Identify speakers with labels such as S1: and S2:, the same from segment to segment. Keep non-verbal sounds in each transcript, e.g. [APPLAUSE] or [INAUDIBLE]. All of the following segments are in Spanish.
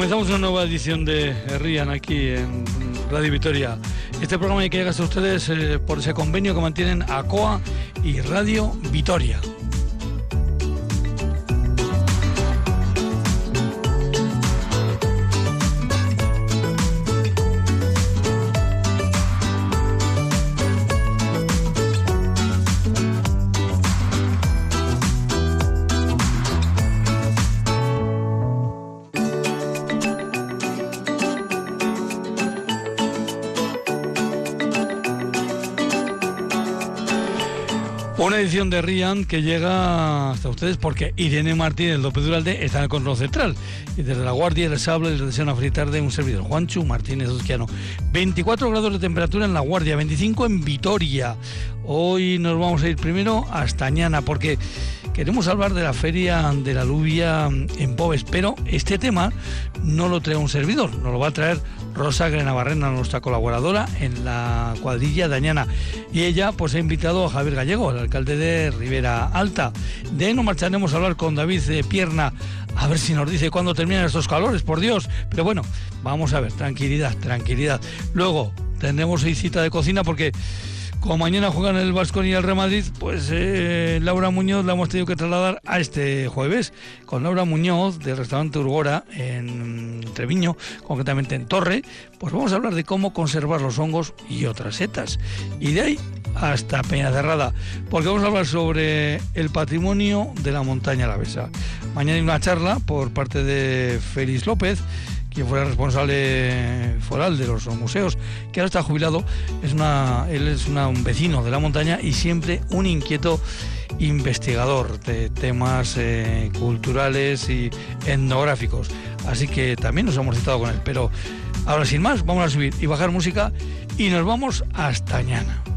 S1: Comenzamos una nueva edición de Rian aquí en Radio Vitoria. Este programa hay que llegar a ustedes eh, por ese convenio que mantienen ACOA y Radio Vitoria. Edición de Rian que llega hasta ustedes porque Irene Martínez López Duralde está en el control central. Y desde la Guardia del Sable les desean una de un servidor, Juancho Martínez Osquiano. 24 grados de temperatura en la Guardia, 25 en Vitoria. Hoy nos vamos a ir primero hasta Añana porque queremos hablar de la Feria de la Lubia en Pobes, pero este tema no lo trae un servidor, nos lo va a traer Rosa Grenabarrena, nuestra colaboradora en la cuadrilla de Añana. Y ella pues ha invitado a Javier Gallego, el alcalde de Rivera Alta. De ahí marcharemos a hablar con David de Pierna, a ver si nos dice cuándo terminan estos calores, por Dios. Pero bueno, vamos a ver, tranquilidad, tranquilidad. Luego tendremos cita de cocina porque como mañana juegan el Vasco y el Real Madrid, pues eh, Laura Muñoz la hemos tenido que trasladar a este jueves con Laura Muñoz del restaurante Urgora en Treviño, concretamente en Torre. Pues vamos a hablar de cómo conservar los hongos y otras setas. Y de ahí hasta Peñacerrada, porque vamos a hablar sobre el patrimonio de la montaña alavesa. Mañana hay una charla por parte de Félix López quien fue responsable foral de los museos, que ahora está jubilado, es una, él es un vecino de la montaña y siempre un inquieto investigador de temas eh, culturales y etnográficos. Así que también nos hemos citado con él. Pero ahora sin más, vamos a subir y bajar música y nos vamos hasta mañana.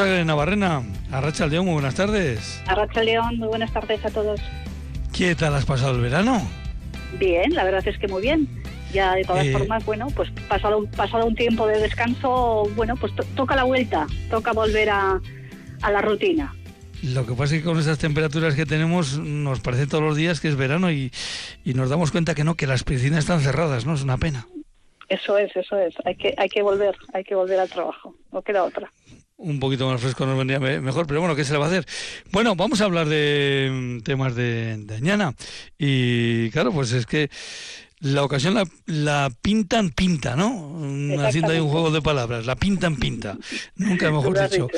S1: Rosa Navarrena, Arracha León, muy buenas tardes.
S2: Arracha León, muy buenas tardes a todos.
S1: ¿Qué tal has pasado el verano?
S2: Bien, la verdad es que muy bien. Ya de todas eh, formas, bueno, pues pasado, pasado un tiempo de descanso, bueno, pues toca la vuelta, toca volver a, la rutina.
S1: Lo que pasa es que con esas temperaturas que tenemos nos parece todos los días que es verano y, y, nos damos cuenta que no, que las piscinas están cerradas, ¿no? Es una pena.
S2: Eso es, eso es. Hay que, hay que volver, hay que volver al trabajo. No queda otra
S1: un poquito más fresco nos vendría mejor, pero bueno, ¿qué se le va a hacer? Bueno, vamos a hablar de mm, temas de, de Añana. Y claro, pues es que la ocasión la, pintan pinta, ¿no? Haciendo ahí un juego de palabras, la pintan pinta. Nunca [LAUGHS] mejor dicho.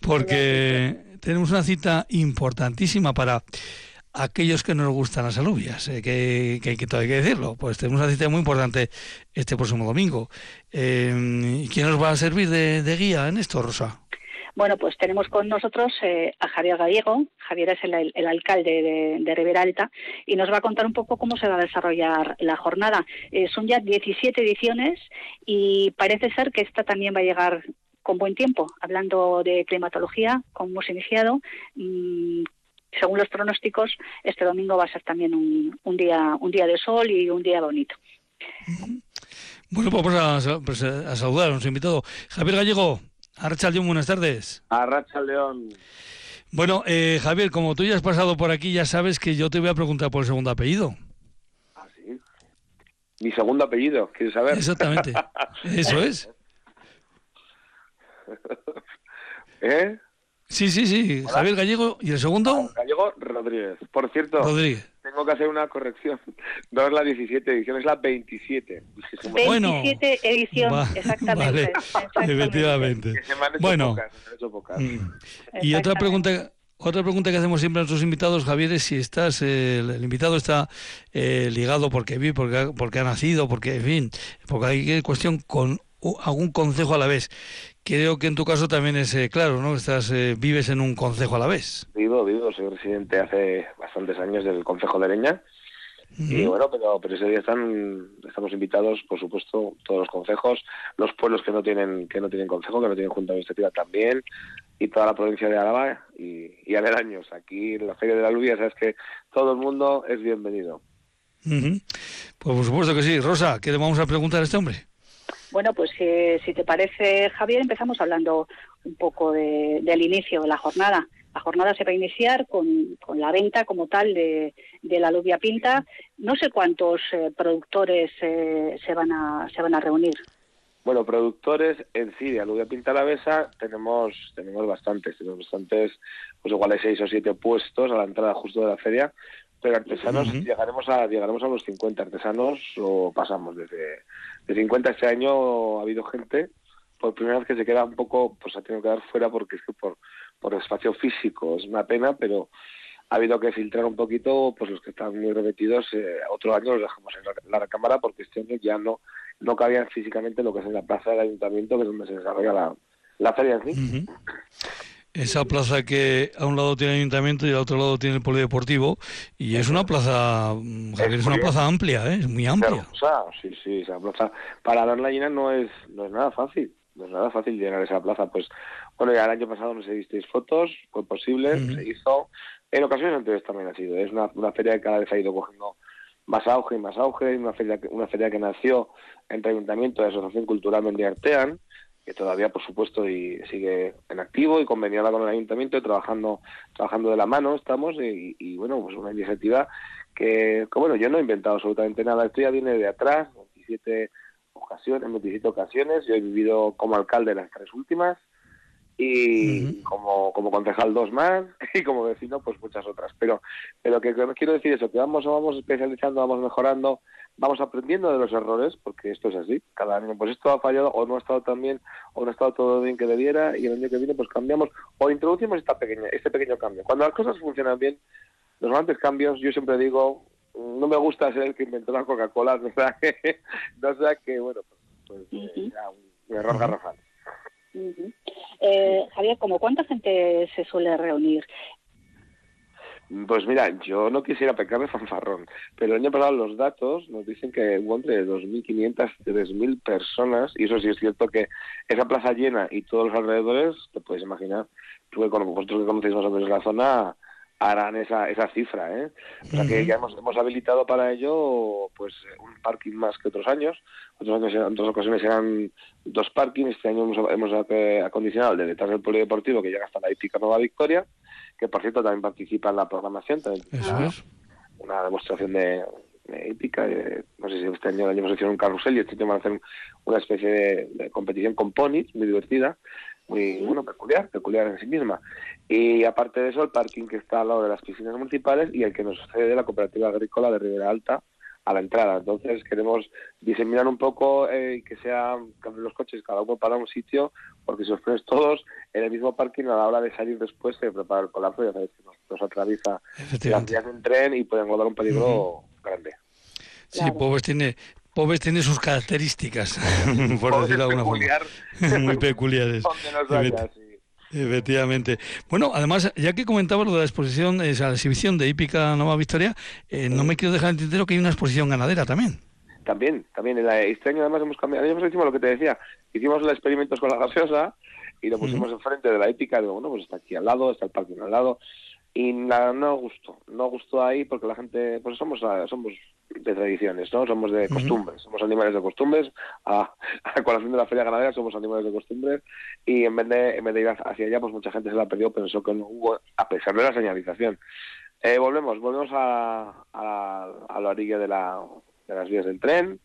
S1: Porque tenemos una cita importantísima para aquellos que nos gustan las alubias, eh, que, que, todo hay que decirlo. Pues tenemos una cita muy importante este próximo domingo. Eh, ¿Quién nos va a servir de, guía en esto, Rosa?
S2: Bueno, pues tenemos con nosotros eh, a Javier Gallego. Javier es el, alcalde de, Rivera Alta y nos va a contar un poco cómo se va a desarrollar la jornada. son ya 17 ediciones y parece ser que esta también va a llegar con buen tiempo. Hablando de climatología, como hemos iniciado, mm, según los pronósticos, este domingo va a ser también un, día un día de sol y un día bonito.
S1: Bueno, pues vamos a, pues a saludar a nuestro invitado. Javier Gallego, Arracha León, buenas tardes.
S3: Arracha León.
S1: Bueno, eh, Javier, como tú ya has pasado por aquí, ya sabes que yo te voy a preguntar por el segundo apellido.
S3: Ah, sí. Mi segundo apellido, ¿quieres saber?
S1: Exactamente. [LAUGHS] Eso es.
S3: ¿Eh?
S1: Sí, sí, sí. Javier Gallego. ¿Y el segundo?
S3: Gallego Rodríguez. Por cierto, tengo que hacer una corrección. [LAUGHS] No es la 17 edición, es la 27.
S2: 27 edición, exactamente.
S1: Efectivamente. bueno. Y otra pregunta... Otra pregunta que hacemos siempre a nuestros invitados, Javier, es si estás, eh, el invitado está eh, ligado porque vive, porque, porque ha nacido, porque, en fin, porque hay cuestión con algún consejo a la vez. Creo que en tu caso también es eh, claro, ¿no? Estás, eh, vives en un concejo a la vez.
S3: Vivo, vivo. Soy residente hace bastantes años del concejo de Leña Y bueno, pero, pero ese día están, estamos invitados, por supuesto, todos los consejos, los pueblos que no tienen que no tienen consejo, que no tienen junta administrativa también, y toda la provincia de Álava y, y aledaños. Aquí en la Feria de la Lubia, sabes que todo el mundo es bienvenido.
S1: Pues por supuesto que sí. Rosa, ¿qué le vamos a preguntar a este hombre?
S2: Bueno, pues eh, si te parece, Javier, empezamos hablando un poco del inicio de la jornada. La jornada se va a iniciar con, con la venta como tal de, de, la alubia pinta. No sé cuántos eh, productores eh, se, van a, se van a reunir.
S3: Bueno, productores en sí de alubia pinta besa tenemos tenemos bastantes, tenemos bastantes, pues igual hay seis o siete puestos a la entrada justo de la feria, pero artesanos llegaremos a llegaremos a los 50 artesanos o pasamos desde de 50 este año ha habido gente por primera vez que se queda un poco pues ha tenido que dar fuera porque es que por por espacio físico es una pena pero ha habido que filtrar un poquito pues los que están muy repetidos eh, otro año los dejamos en la, cámara porque este año ya no no cabían físicamente lo que es en la plaza del ayuntamiento que es donde se desarrolla la, la feria en sí
S1: esa plaza que a un lado tiene el ayuntamiento y al otro lado tiene el polideportivo y es una plaza mm, Javier, es una plaza amplia ¿eh? es muy amplia.
S3: sí sí esa plaza para darla llena no es no es nada fácil no es nada fácil llenar esa plaza. Pues bueno ya el año pasado no se visteis fotos fue posible se hizo. En ocasiones anteriores también ha sido es una, una feria que cada vez ha ido cogiendo más auge y más auge una feria una feria que nació entre ayuntamiento y asociación cultural Mendiartean que todavía, por supuesto, y sigue en activo y conveniada con el ayuntamiento y trabajando, trabajando de la mano estamos y, bueno, pues una iniciativa que, bueno, yo no he inventado absolutamente nada, esto ya viene de atrás, 27 ocasiones, 27 ocasiones, yo he vivido como alcalde las tres últimas y como, como concejal dos más [LAUGHS] y como vecino pues muchas otras. Pero pero que, que quiero decir eso que vamos vamos especializando vamos mejorando vamos aprendiendo de los errores, porque esto es así, cada año pues esto ha fallado o no ha estado tan bien o no ha estado todo bien que debiera y el año que viene pues cambiamos o introducimos esta pequeña, este pequeño cambio. Cuando las cosas funcionan bien, los grandes cambios, yo siempre digo, no me gusta ser el que inventó la Coca-Cola, [LAUGHS] no sea que, no sea que bueno, pues, pues eh, un, error garrafal.
S2: Eh, Javier, ¿como cuánta gente se suele reunir?
S3: Pues mira, yo no quisiera pecar de fanfarrón, pero el año pasado los datos nos dicen que hubo entre 2.500 y 3.000 personas, y eso sí es cierto que esa plaza llena y todos los alrededores, te puedes imaginar, tú que, vosotros que conocéis más o menos la zona, harán esa, esa cifra. ¿eh? O sea que ya hemos, hemos habilitado para ello pues un parking más que otros años. Otros años, en otras ocasiones eran dos parkings. Este año hemos, hemos acondicionado el de detrás del polideportivo que llega hasta la hípica Nueva Victoria que por cierto también participa en la programación, también una, demostración de, épica. no sé si este año, el año hicieron un carrusel y este año van a hacer una especie de, competición con ponis, muy divertida, muy bueno, peculiar, peculiar en sí misma. Y aparte de eso, el parking que está al lado de las piscinas municipales y el que nos cede la cooperativa agrícola de Ribera Alta, a la entrada. Entonces queremos diseminar un poco eh, que sean los coches cada uno para un sitio, porque si os pones todos en el mismo parking a la hora de salir después de preparar el colapso, ya sabéis que nos, atraviesa las vías tren y pueden guardar un peligro grande.
S1: Sí, Pobres tiene Pobres tiene sus características, [LAUGHS] por decirlo de alguna forma. Muy peculiares. Efectivamente. Bueno, además, ya que comentabas lo de la exposición, esa exhibición de hípica Nueva Victoria, eh, no me quiero dejar en tintero que hay una exposición ganadera también.
S3: También, también. Este año además hemos cambiado, año hicimos lo que te decía, hicimos los experimentos con la gaseosa y lo pusimos enfrente de la hípica, digo, bueno, pues está aquí al lado, está el parking al lado, y nada, no gustó, no gustó ahí porque la gente, pues somos, somos de tradiciones, ¿no? Somos de costumbres, somos animales de costumbres, a, a colación de la feria ganadera somos animales de costumbres y en vez de, en vez de ir hacia allá, pues mucha gente se la perdió, pensó que no hubo, a pesar de la señalización. Eh, volvemos, volvemos a, a, la orilla de, la, de las vías del tren,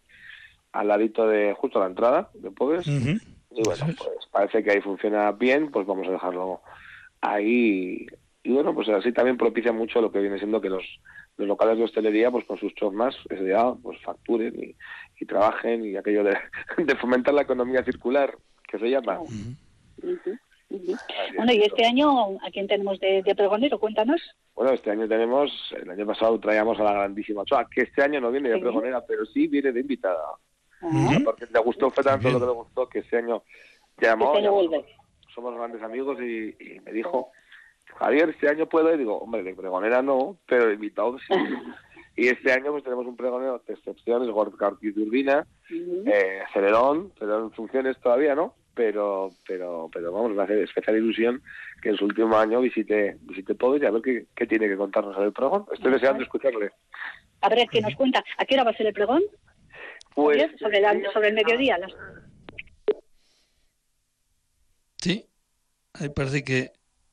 S3: al ladito de justo a la entrada de Pobres, y bueno, pues parece que ahí funciona bien, pues vamos a dejarlo ahí. Y bueno, pues así también propicia mucho lo que viene siendo que los, los locales de hostelería, pues con sus shows más, ese día, pues facturen y, trabajen y aquello de, [LAUGHS] de, fomentar la economía circular, que se llama.
S2: Bueno, y este año, ¿a quién tenemos de, de, pregonero? Cuéntanos.
S3: Bueno, este año tenemos, el año pasado traíamos a la grandísima Ochoa, que este año no viene de pregonera, pero sí viene de invitada. porque le gustó, fue tanto lo que le gustó que este año llamó. Este somos grandes amigos y, y me dijo Javier, este año puedo, y digo, hombre, de pregonera no, pero de invitado sí. [LAUGHS] Y este año pues tenemos un pregón de excepciones, Gorka Urbina, eh, Celedón, Celedón en funciones todavía, ¿no? Pero, pero, pero vamos, me hace especial ilusión que en su último año visite, visite todo y a ver qué, qué tiene que contarnos el pregón. Estoy deseando escucharle.
S2: A ver, ¿qué nos cuenta? ¿A qué hora va a ser el pregón? Pues, sobre, sobre el mediodía.
S1: Sí, ahí parece que,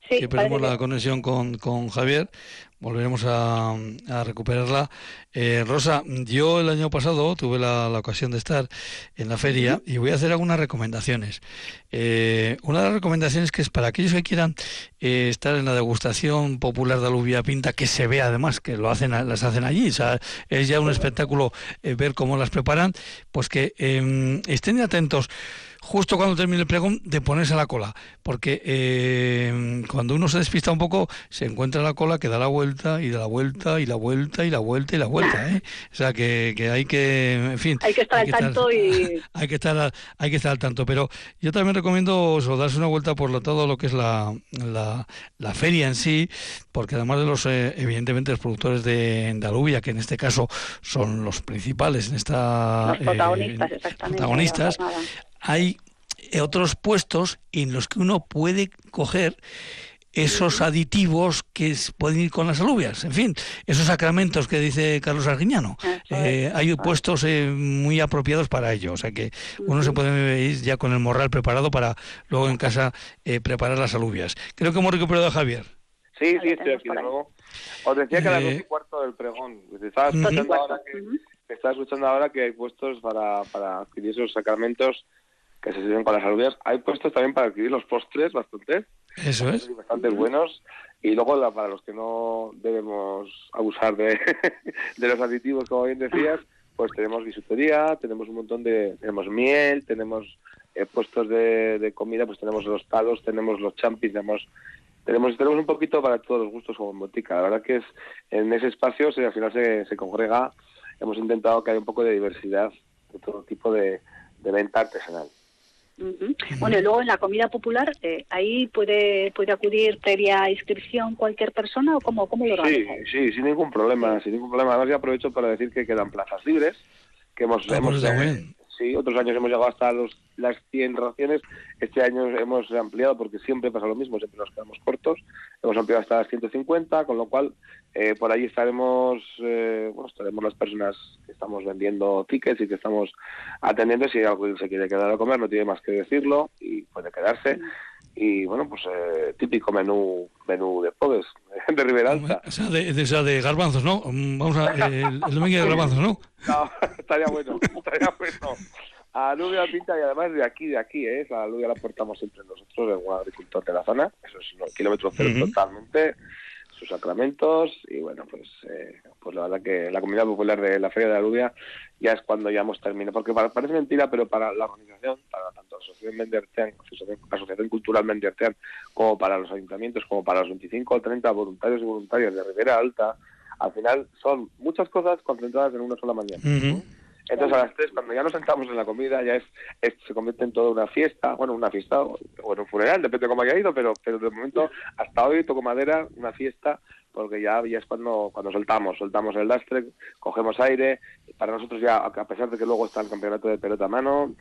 S1: que perdemos la conexión con, con Javier. Volveremos a, recuperarla. Eh, Rosa, yo el año pasado tuve la, ocasión de estar en la feria y voy a hacer algunas recomendaciones. Eh, una de las recomendaciones que es para aquellos que quieran eh, estar en la degustación popular de alubia pinta, que se ve además que lo hacen, las hacen allí, es ya un espectáculo ver cómo las preparan, pues que em, estén atentos justo cuando termine el pregón de ponerse a la cola, porque eh, cuando uno se despista un poco, se encuentra la cola que da la vuelta y da la vuelta y la vuelta y la vuelta y la vuelta, [LAUGHS] ¿eh? O sea que, que hay que, en fin,
S2: hay que estar al tanto y [LAUGHS]
S1: hay que estar hay que estar al tanto, pero yo también recomiendo o darse una vuelta por lo, todo lo que es la, la, feria en sí, porque además de los eh, evidentemente los productores de, de que en este caso son los principales en esta
S2: los protagonistas,
S1: protagonistas hay otros puestos en los que uno puede coger esos aditivos que pueden ir con las alubias, en fin, esos sacramentos que dice Carlos Arguiñano. Eh, hay puestos eh, muy apropiados para ello, o sea que uno se puede ir ya con el morral preparado para luego en casa eh, preparar las alubias. Creo que hemos recuperado a Javier.
S3: Sí, sí, estoy aquí de nuevo. Os decía que a las dos y cuarto del pregón. Estaba escuchando, ahora que, estaba escuchando ahora que hay puestos para, para adquirir esos sacramentos que se sirven con las alubias. Hay puestos también para adquirir los postres bastante.
S1: Eso es.
S3: Bastante buenos. Y luego para los que no debemos abusar de, [LAUGHS] de los aditivos, como bien decías, pues tenemos bisutería, tenemos un montón de... Tenemos miel, tenemos eh, puestos de, de, comida, pues tenemos los palos, tenemos los champis, tenemos... Tenemos, tenemos un poquito para todos los gustos como en botica. La verdad que es en ese espacio se, al final se, se congrega. Hemos intentado que haya un poco de diversidad de todo tipo de, de venta artesanal.
S2: Bueno, y luego en la comida popular, eh, ¿ahí puede puede acudir previa inscripción cualquier persona o cómo, cómo lo organiza?
S3: Sí, sí, sin ningún problema, sin ningún problema. Además, ya aprovecho para decir que quedan plazas libres, que hemos,
S1: ah,
S3: hemos pues sí, otros años hemos llegado hasta los, las 100 raciones, este año hemos ampliado porque siempre pasa lo mismo, siempre nos quedamos cortos, hemos ampliado hasta las 150, con lo cual eh, por ahí estaremos, eh, bueno, estaremos las personas que estamos vendiendo tickets y que estamos atendiendo, si alguien se quiere quedar a comer no tiene más que decirlo y puede quedarse. Y bueno, pues eh, típico menú menú de pobres, [LAUGHS] de Ribera Alta.
S1: O sea, de, de, garbanzos, ¿no? Mm, vamos a, [LAUGHS] el, el domingo de garbanzos, ¿no?
S3: No, [LAUGHS] estaría bueno, estaría bueno. A Alubia pinta y además de aquí, de aquí, ¿eh? La alubia la portamos siempre nosotros, el buen agricultor de la zona. Eso es un kilómetro cero totalmente sus sacramentos y bueno, pues eh, pues la verdad que la comunidad popular de la Feria de Alubia ya es cuando ya hemos terminado, porque parece mentira, pero para la organización, para tanto la Asociación Mendertean, la Asociación Cultural Mendertean, como para los ayuntamientos, como para los 25 o 30 voluntarios y voluntarias de Ribera Alta, al final son muchas cosas concentradas en una sola mañana. Entonces a las tres, cuando ya nos sentamos en la comida, ya es, se convierte en toda una fiesta, bueno, una fiesta o, en un funeral, depende de cómo haya ido, pero, pero de momento, hasta hoy toco madera, una fiesta, porque ya, ya es cuando, cuando soltamos, soltamos el lastre, cogemos aire, para nosotros ya, a pesar de que luego está el campeonato de pelota a mano,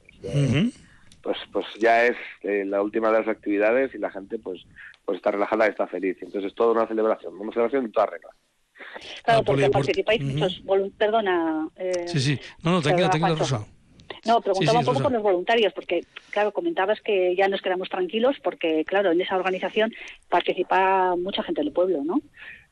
S3: pues, pues, ya es eh, la última de las actividades y la gente pues, pues está relajada y está feliz. Entonces es toda una celebración, una celebración en toda regla.
S2: Claro, porque participáis muchos Perdona.
S1: Eh, sí, sí. No, no, tranquila, tranquila, Rosa.
S2: No, preguntaba un poco por los voluntarios, porque, claro, comentabas que ya nos quedamos tranquilos, porque, claro, en esa organización participa mucha gente del pueblo, ¿no?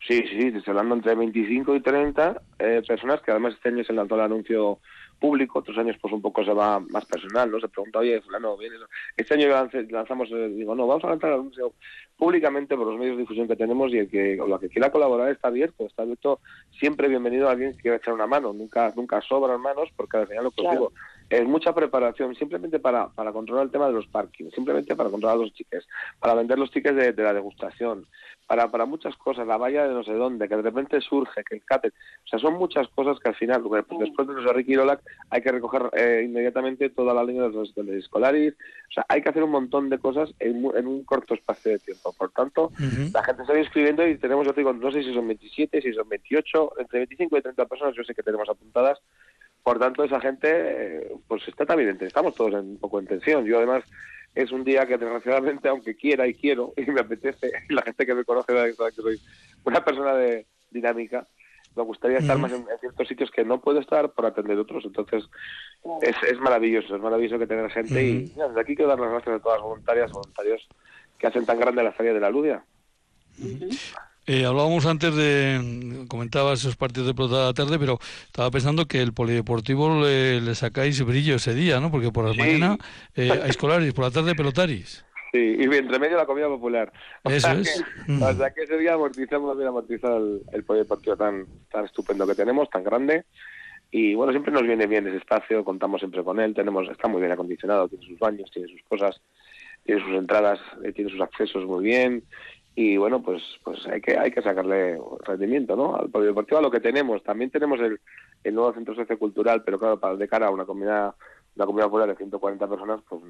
S3: Sí, sí, estoy hablando entre 25 y 30 eh, personas, que además este año se lanzó el anuncio público, otros años pues un poco se va más personal, ¿no? Se pregunta, oye, fulano, viene... Este año lanzamos, digo, no, vamos a lanzar el anuncio públicamente por los medios de difusión que tenemos y el que, o la que quiera colaborar está abierto, está abierto siempre bienvenido a alguien que quiera echar una mano, nunca nunca sobran manos porque al final lo que digo, es mucha preparación simplemente para, para controlar el tema de los parkings, simplemente para controlar los tickets, para vender los tickets de, la degustación, para, para muchas cosas, la valla de no sé dónde, que de repente surge, que el cáter, o sea, son muchas cosas que al final, después de los Ricky Lolac, hay que recoger eh, inmediatamente toda la línea de los escolares, o sea, hay que hacer un montón de cosas en, un corto espacio de tiempo. Por tanto, la gente se va inscribiendo y tenemos, yo te digo, no sé si son 27, si son 28, entre 25 y 30 personas, yo sé que tenemos apuntadas. Por tanto, esa gente, eh, pues está también, estamos todos en, un poco en tensión. Yo además es un día que desgraciadamente, aunque quiera y quiero, [LAUGHS] y me apetece, y la gente que me conoce sabe que soy una persona de dinámica, me gustaría estar más en, ciertos sitios que no puedo estar por atender otros. Entonces, es, es maravilloso, es maravilloso que tener gente. Y desde aquí quiero dar las gracias a todas las voluntarias, voluntarios que hacen tan grande la feria de la Ludia.
S1: Eh, hablábamos antes de, comentabas esos partidos de pelota de la tarde, pero estaba pensando que el polideportivo le, sacáis brillo ese día, ¿no? Porque por la mañana [LAUGHS] eh, hay escolares, por la tarde pelotaris.
S3: Sí, y entre medio la comida popular.
S1: Eso es.
S3: o sea que ese día amortizamos bien amortizar el, el polideportivo tan, tan estupendo que tenemos, tan grande. Y bueno, siempre nos viene bien ese espacio, contamos siempre con él, tenemos está muy bien acondicionado, tiene sus baños, tiene sus cosas, tiene sus entradas, eh, tiene sus accesos muy bien y bueno, pues pues hay que hay que sacarle rendimiento, ¿no? Al polideportivo a lo que tenemos. También tenemos el, el nuevo centro sociocultural, pero claro, para de cara a una comunidad una comunidad popular de 140 personas, pues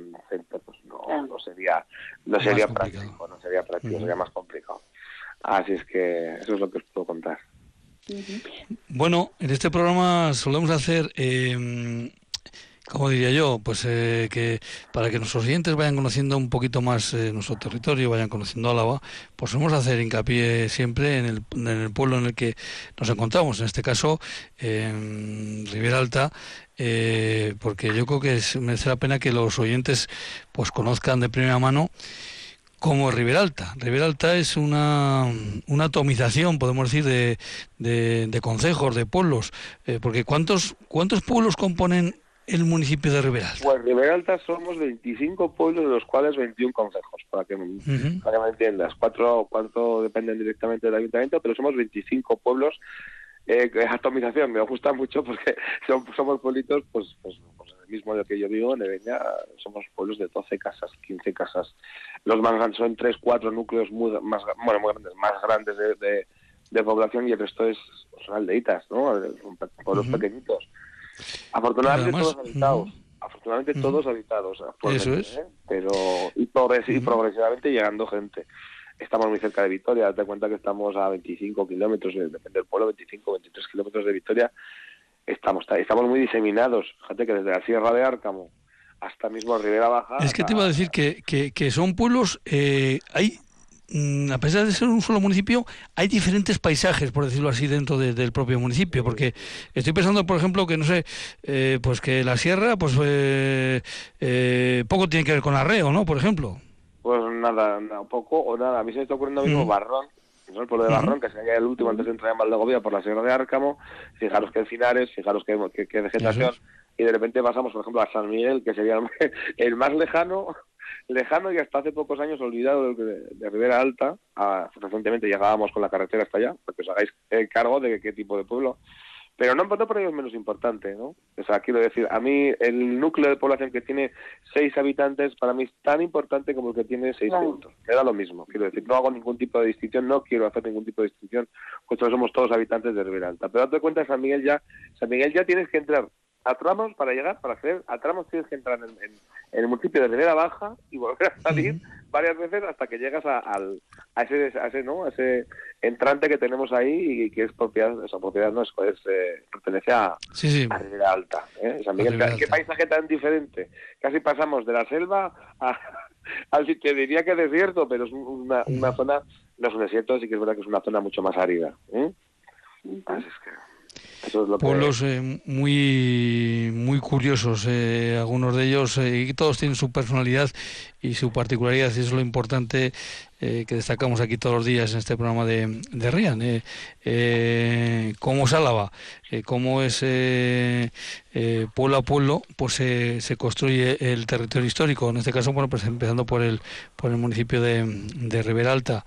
S3: pues no, no sería no sería práctico, no sería práctico, sería más complicado. Así es que eso es lo que os puedo contar.
S1: Bueno, en este programa solemos hacer eh, como diría yo, pues eh, que para que nuestros oyentes vayan conociendo un poquito más eh, nuestro territorio, vayan conociendo Álava, pues vamos a hacer hincapié siempre en el, en el pueblo en el que nos encontramos, en este caso en Ribera eh, porque yo creo que merece la pena que los oyentes pues conozcan de primera mano como Ribera Alta. Ribera Alta es una, una atomización, podemos decir, de, de, de consejos, de pueblos, porque ¿cuántos, ¿cuántos pueblos componen el municipio de Riberalta?
S3: Pues Riberalta somos 25 pueblos, de los cuales 21 consejos, para que, me entiendas. Cuatro, cuatro dependen directamente del ayuntamiento, pero somos 25 pueblos. Eh, atomización me gusta mucho porque [LAUGHS] somos, pueblitos, pues, pues, pues, en el mismo de que yo vivo, en Eveña, somos pueblos de 12 casas, 15 casas. Los grandes son 3, 4 núcleos muy, más, bueno, muy grandes, más grandes de, de, población y el resto es, son aldeitas, ¿no? Son pueblos pequeñitos. Afortunadamente todos habitados. Afortunadamente todos habitados.
S1: Eso es.
S3: ¿eh? Pero y, progresivamente llegando gente. Estamos muy cerca de Vitoria. Date cuenta que estamos a 25 kilómetros, depende del pueblo, 25, 23 kilómetros de Vitoria. Estamos, estamos muy diseminados. Fíjate que desde la Sierra de Árcamo hasta mismo Ribera Baja.
S1: Es que te iba a decir que, que, que son pueblos, eh, hay a pesar de ser un solo municipio, hay diferentes paisajes, por decirlo así, dentro del propio municipio. Porque estoy pensando, por ejemplo, que no sé, eh, pues que la sierra, pues eh, eh, poco tiene que ver con arreo, ¿no? Por ejemplo.
S3: Pues nada, nada, poco o nada. A mí se me está ocurriendo mismo mm. Barrón, ¿no? el pueblo de Barrón, que sería el último antes de entrar en Valdegovía por la sierra de Árcamo. Fijaros que Finares, fijaros que, que, vegetación. Y de repente pasamos, por ejemplo, a San Miguel, que sería el [LAUGHS] más lejano lejano y hasta hace pocos años olvidado de, de Ribera Alta. recientemente llegábamos con la carretera hasta allá, porque os hagáis cargo de qué tipo de pueblo. Pero no, no por ello es menos importante, ¿no? O sea, quiero decir, a mí el núcleo de población que tiene seis habitantes para mí es tan importante como el que tiene seis puntos. Me da lo mismo, quiero decir, no hago ningún tipo de distinción, no quiero hacer ningún tipo de distinción, pues somos todos habitantes de Ribera Alta. Pero date cuenta, San Miguel ya, San Miguel ya tienes que entrar a tramos para llegar, para hacer, a tramos tienes que entrar en, el municipio de Rivera Baja y volver a salir varias veces hasta que llegas a, al, a, ese, a ese, ¿no? ese entrante que tenemos ahí y que es propiedad, esa propiedad no es, eh, pertenece a, Rivera Alta. ¿eh? ¿qué, paisaje tan diferente? Casi pasamos de la selva a, al te diría que desierto, pero es una, una zona, no es un desierto, sí que es verdad que es una zona mucho más árida. ¿eh? Así es que
S1: pueblos eh, muy muy curiosos eh, algunos de ellos eh, y todos tienen su personalidad y su particularidad y eso es lo importante que destacamos aquí todos los días en este programa de, de Rian cómo es Álava cómo es pueblo a pueblo pues se construye el territorio histórico. En este caso bueno pues empezando por el por el municipio de, de Rivera Alta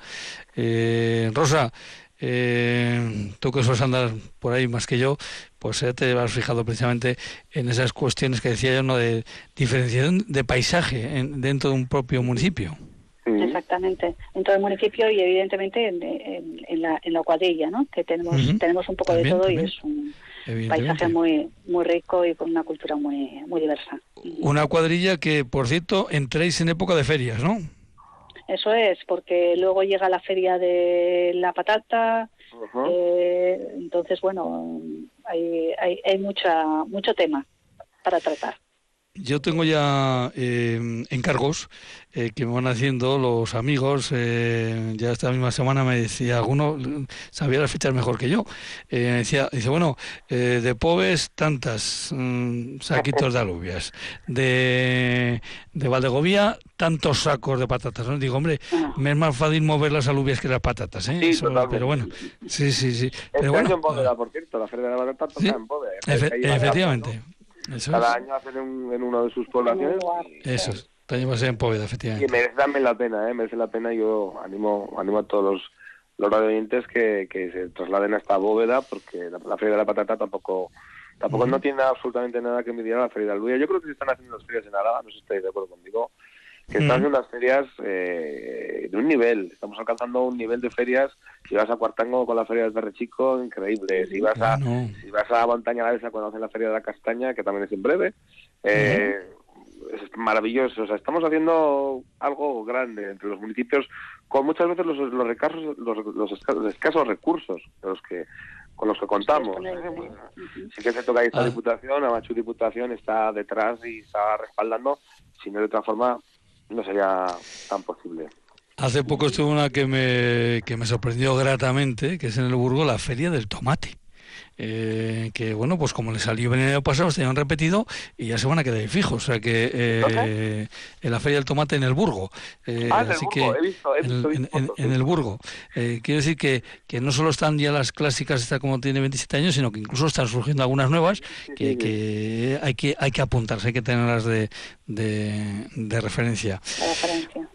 S1: Rosa eh, tú que sueles andar por ahí más que yo, pues ya te has fijado precisamente en esas cuestiones que decía yo, ¿no? De diferenciación de paisaje dentro de un propio municipio.
S2: Exactamente, en todo el municipio y evidentemente en, la, en la cuadrilla, ¿no? Que tenemos, tenemos un poco de todo y es un paisaje muy muy rico y con una cultura muy muy diversa.
S1: Una cuadrilla que, por cierto, entréis en época de ferias, ¿no?
S2: Eso es, porque luego llega la feria de la patata, eh, entonces, bueno, hay, hay, hay mucha, mucho tema para tratar.
S1: Yo tengo ya eh, encargos eh, que me van haciendo los amigos. Eh, ya esta misma semana me decía, alguno sabía las fechas mejor que yo. me decía, dice, bueno, de Pobes tantas mm, saquitos de alubias. De, de Valdegovía tantos sacos de patatas. ¿no? Digo, hombre, ah. me es más fácil mover las alubias que las patatas. ¿eh? pero bueno, sí, sí, sí. Pero
S3: bueno, en Bóveda, por cierto, la feria de la patata está en Bóveda.
S1: efectivamente.
S3: Cada año hacen en uno de sus poblaciones.
S1: Eso, a ser en Póveda, efectivamente.
S3: Y merece también la pena, ¿eh? merece la pena. Yo animo animo a todos los, los radioyentes que, que se trasladen hasta Bóveda, porque la, Feria de la Patata tampoco tampoco no tiene absolutamente nada que envidiar a la Feria de Albuya. Yo creo que se están haciendo las ferias en Araba, no sé si estáis de acuerdo conmigo, que están haciendo unas ferias eh, de un nivel. Estamos alcanzando un nivel de ferias. Si vas a Cuartango con la feria de Berrechico, increíble. Si vas a, si vas a Montaña Galesa cuando hacen la feria de la Castaña, que también es en breve, eh, es maravilloso. O sea, estamos haciendo algo grande entre los municipios con muchas veces los, los, recursos, los, escasos recursos de los que con los que contamos. Sí que se toca esta ah. Diputación, Amachu Diputación está detrás y está respaldando, si no de otra forma no sería tan posible.
S1: Hace poco estuvo una que me, que me sorprendió gratamente, que es en el Burgo, la Feria del Tomate. Eh, que bueno, pues como le salió el año pasado, se han repetido y ya se van a quedar fijos. O sea que eh, en la Feria del Tomate en el Burgo.
S3: Eh, ah, así que he visto,
S1: en, el Burgo. quiero decir que, que no solo están ya las clásicas, esta como tiene 27 años, sino que incluso están surgiendo algunas nuevas que, que, hay que hay que apuntarse, hay que tenerlas de, de, de referencia. referencia.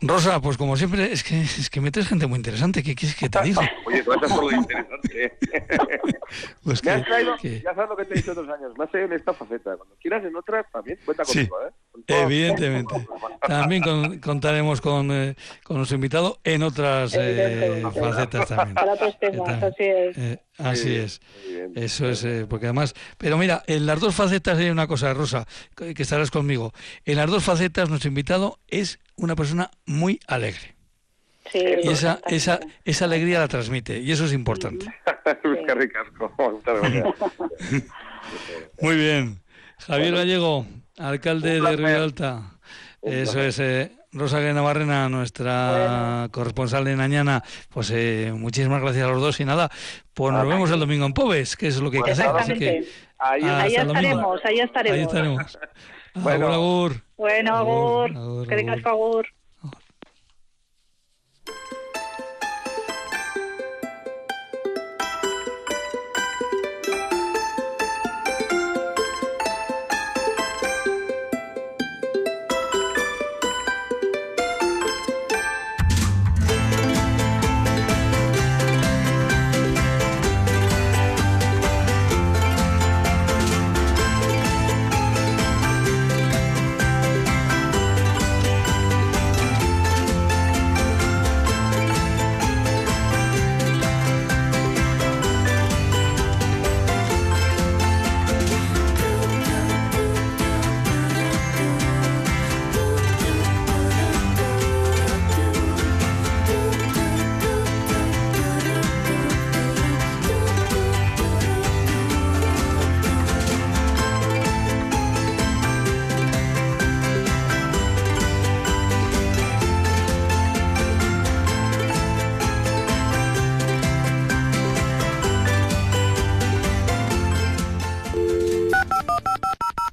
S1: Rosa, pues como siempre, es que, es que metes gente muy interesante. ¿Qué quieres que te diga? [LAUGHS]
S3: Oye, estás por lo interesante. [LAUGHS] pues me has traído, ya sabes lo que te he dicho otros años, más en esta faceta. Cuando quieras en otras, también cuenta conmigo, ¿eh?
S1: evidentemente. También contaremos con, eh, con nuestro invitado en otras eh, facetas también.
S2: Para otros temas, así es.
S1: Eh, así es. Eso es, porque además, pero mira, en las dos facetas hay una cosa, Rosa, que estarás conmigo. En las dos facetas nuestro invitado es una persona muy alegre.
S2: Sí,
S1: y esa, esa, esa alegría la transmite, y eso es importante. [LAUGHS] [LAUGHS] Muy bien. Javier Gallego, alcalde de Río Alta. Eso es. Eh, Rosa Navarrena, nuestra corresponsal de Mañana, pues eh, muchísimas gracias a los dos y nada, pues nos vemos el domingo en Pobes, que es lo que hay que hacer. Así que,
S2: ahí, estaremos, ahí estaremos.
S1: Ahí estaremos. Bueno, agur,
S2: Bueno, agur. agur. Que tengas agur.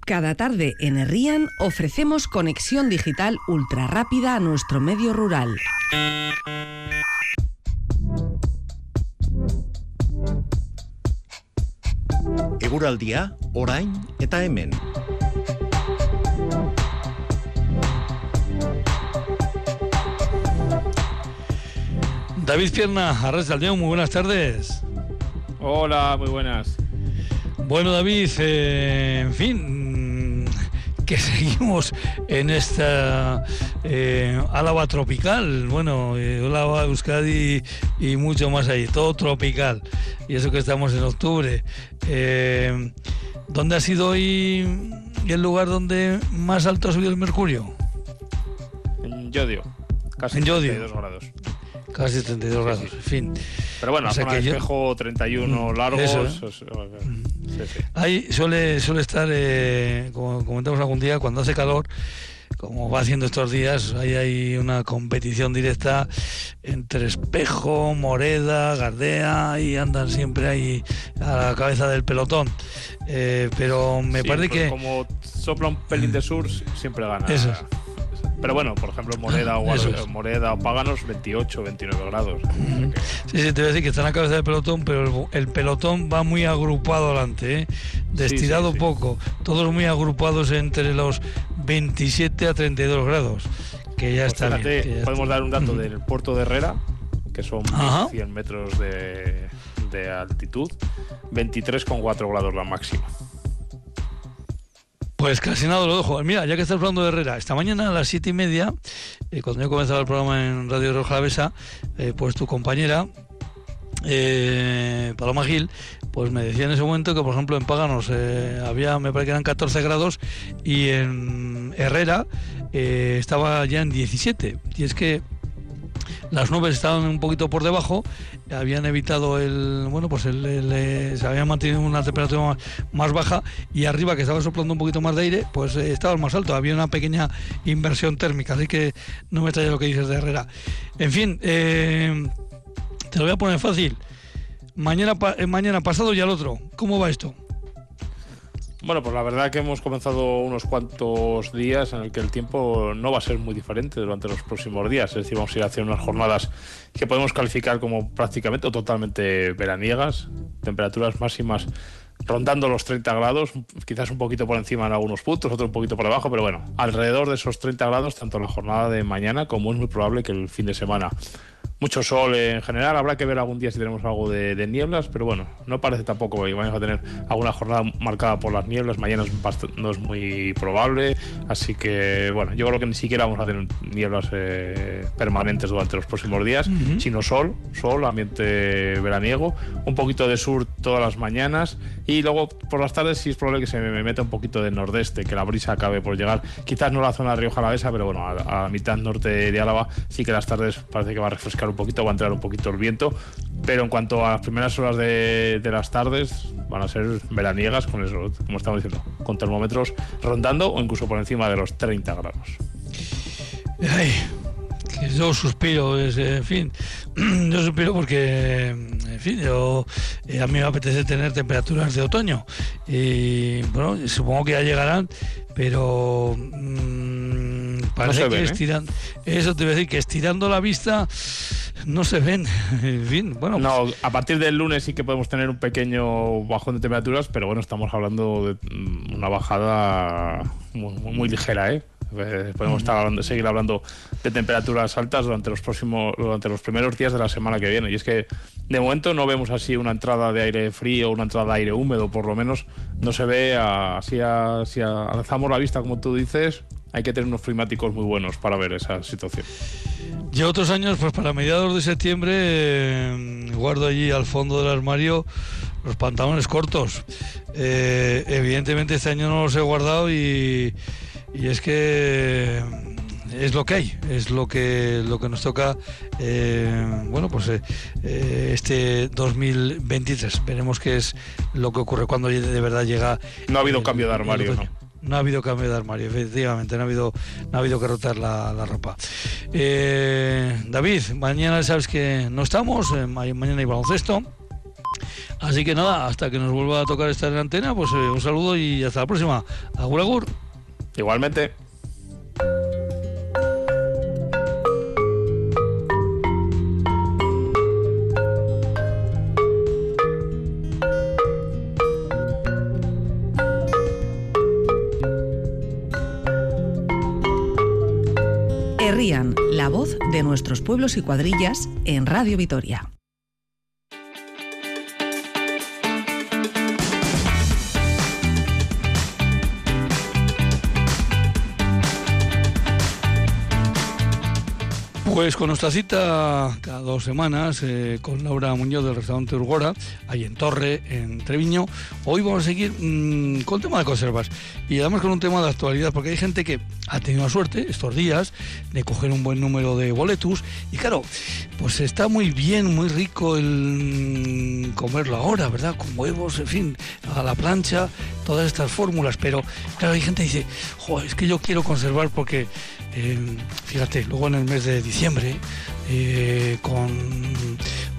S4: Cada tarde en Herrian ofrecemos conexión digital ultra rápida a nuestro medio rural.
S5: Eguraldia, orain eta hemen.
S1: David Pierna, Arras León, muy buenas tardes.
S6: Hola, muy buenas.
S1: Bueno, David, eh, en fin, que [LAUGHS] seguimos en esta eh, Álava tropical, bueno, eh, Álava, Euskadi y mucho más ahí, todo tropical. Y eso que estamos en octubre. Eh, ¿Dónde ha sido hoy el lugar donde más alto ha subido el mercurio?
S6: En Yodio, casi
S1: En Llodio.
S6: 32 grados.
S1: Casi 32 grados, en fin.
S6: Pero bueno,
S1: O sea
S6: zona de
S1: que yo-
S6: espejo 31
S1: Mm,
S6: largos.
S1: eso, ¿eh?
S6: eso- sí, sí.
S1: Ahí suele, suele estar, eh, como comentamos algún día, cuando hace calor, como va haciendo estos días, ahí hay una competición directa entre Espejo, Moreda, Gardea y andan siempre ahí a la cabeza del pelotón. Eh, pero me
S6: Sí,
S1: parece
S6: pues
S1: que...
S6: Como sopla un pelín de sur, siempre gana.
S1: Eso es.
S6: Pero bueno, por ejemplo, Moreda o,
S1: es.
S6: Moreda o Páganos, 28, 29 grados.
S1: Sí, sí, te voy a decir que están a la cabeza del pelotón, pero el, el pelotón va muy agrupado adelante, ¿eh?
S6: sí, sí.
S1: poco, todos muy agrupados entre los 27 a 32 grados, que ya
S6: Pues
S1: está
S6: fíjate,
S1: bien. que ya
S6: podemos
S1: está.
S6: dar un dato del puerto de Herrera, que son
S1: Ajá.
S6: 100 metros de, de altitud, 23,4 grados la máxima.
S1: Pues casi nada lo dejo. Mira, ya que estás hablando de Herrera, esta mañana a las siete y media, eh, cuando yo comenzaba el programa en Radio Roja Alavesa, eh, pues tu compañera, eh, Paloma Gil, pues me decía en ese momento que, por ejemplo, en Páganos eh, había, me parece que eran 14 grados y en Herrera estaba ya en 17. Y es que las nubes estaban un poquito por debajo, habían evitado el, bueno, pues el, eh, se habían mantenido una temperatura más, baja y arriba que estaba soplando un poquito más de aire, pues eh, estaba más alto, había una pequeña inversión térmica, así que no me trae lo que dices de Herrera. En fin, eh, te lo voy a poner fácil. Mañana, mañana pasado y al otro, ¿cómo va esto?
S6: Bueno, pues la verdad que hemos comenzado unos cuantos días en el que el tiempo no va a ser muy diferente durante los próximos días. Es decir, vamos a ir hacia unas jornadas que podemos calificar como prácticamente o totalmente veraniegas, temperaturas máximas rondando los 30 grados, quizás un poquito por encima en algunos puntos, otro un poquito por debajo, pero bueno, alrededor de esos 30 grados, tanto la jornada de mañana como es muy probable que el fin de semana. Mucho sol en general, habrá que ver algún día si tenemos algo de, de nieblas, pero bueno, no parece tampoco que vayamos a tener alguna jornada marcada por las nieblas, mañana es no es muy probable, así que bueno, yo creo que ni siquiera vamos a tener nieblas eh, permanentes durante los próximos días,
S1: Ujú.
S6: sino sol, sol, ambiente veraniego, un poquito de sur todas las mañanas y luego por las tardes sí es probable que se me meta un poquito de nordeste, que la brisa acabe por llegar, quizás no la zona de Rioja Alavesa, pero bueno, a, a mitad norte de Álava sí que las tardes parece que va a refrescar un poquito, va a entrar un poquito el viento, pero en cuanto a las primeras horas de, las tardes van a ser veraniegas con eso, como estamos diciendo, con termómetros rondando o incluso por encima de los 30 grados.
S1: Ay, yo suspiro, en fin, [CLEARS THROAT] yo suspiro porque, en fin, yo, eh, a mí me apetece tener temperaturas de otoño y, bueno, supongo que ya llegarán, pero mm, parece
S6: se
S1: que
S6: ¿eh?
S1: estiran, eso te voy a decir, que estirando la vista no se ven, [LAUGHS] en fin, bueno,
S6: No, a partir del lunes sí que podemos tener un pequeño bajón de temperaturas, pero bueno, estamos hablando de mm, una bajada muy, muy- muy ligera, ¿eh? Eh, Podemos estar hablando- seguir hablando de temperaturas altas durante los próximos, durante los primeros días de la semana que viene. Y es que de momento no vemos así una entrada de aire frío, una entrada de aire húmedo, por lo menos no se ve a- si a- alzamos la vista, como tú dices, hay que tener unos climáticos muy buenos para ver esa situación.
S1: Yo otros años, pues para mediados de septiembre, eh, guardo allí al fondo del armario los pantalones cortos. Eh, evidentemente este año no los he guardado y, y es que es lo que hay, es lo que lo que nos toca. eh, bueno, pues eh, eh, este 2023 veremos qué es lo que ocurre cuando de verdad llega.
S6: No ha habido
S1: el-
S6: cambio de armario,
S1: otoño. No ha habido cambio de armario, efectivamente, no ha habido, no ha habido que rotar la, la ropa. Eh, David, mañana sabes que no estamos, eh, ma- mañana hay baloncesto. Así que nada, hasta que nos vuelva a tocar estar en antena, pues eh, un saludo y hasta la próxima. Agur, agur.
S6: Igualmente.
S4: La voz de nuestros pueblos y cuadrillas en Radio Vitoria.
S1: Pues con nuestra cita cada dos semanas eh, con Laura Muñoz del restaurante Urgora, ahí en Torre, en Treviño, hoy vamos a seguir mm, con el tema de conservas y además con un tema de actualidad, porque hay gente que ha tenido la suerte estos días de coger un buen número de boletus y claro, pues está muy bien, muy rico el mm, comerlo ahora, ¿verdad? Con huevos, en fin, a la plancha, todas estas fórmulas, pero claro, hay gente que dice, Joder, es que yo quiero conservar porque eh, fíjate, luego en el mes de diciembre, eh, con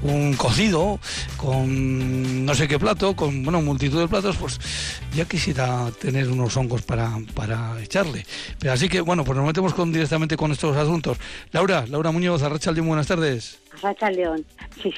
S1: un cocido, con no sé qué plato, con bueno, multitud de platos, pues ya quisiera tener unos hongos para, para echarle. Pero así que bueno, pues nos metemos con, directamente con estos asuntos. Laura, Laura Muñoz, Arracha León, buenas tardes.
S7: Arracha León, sí.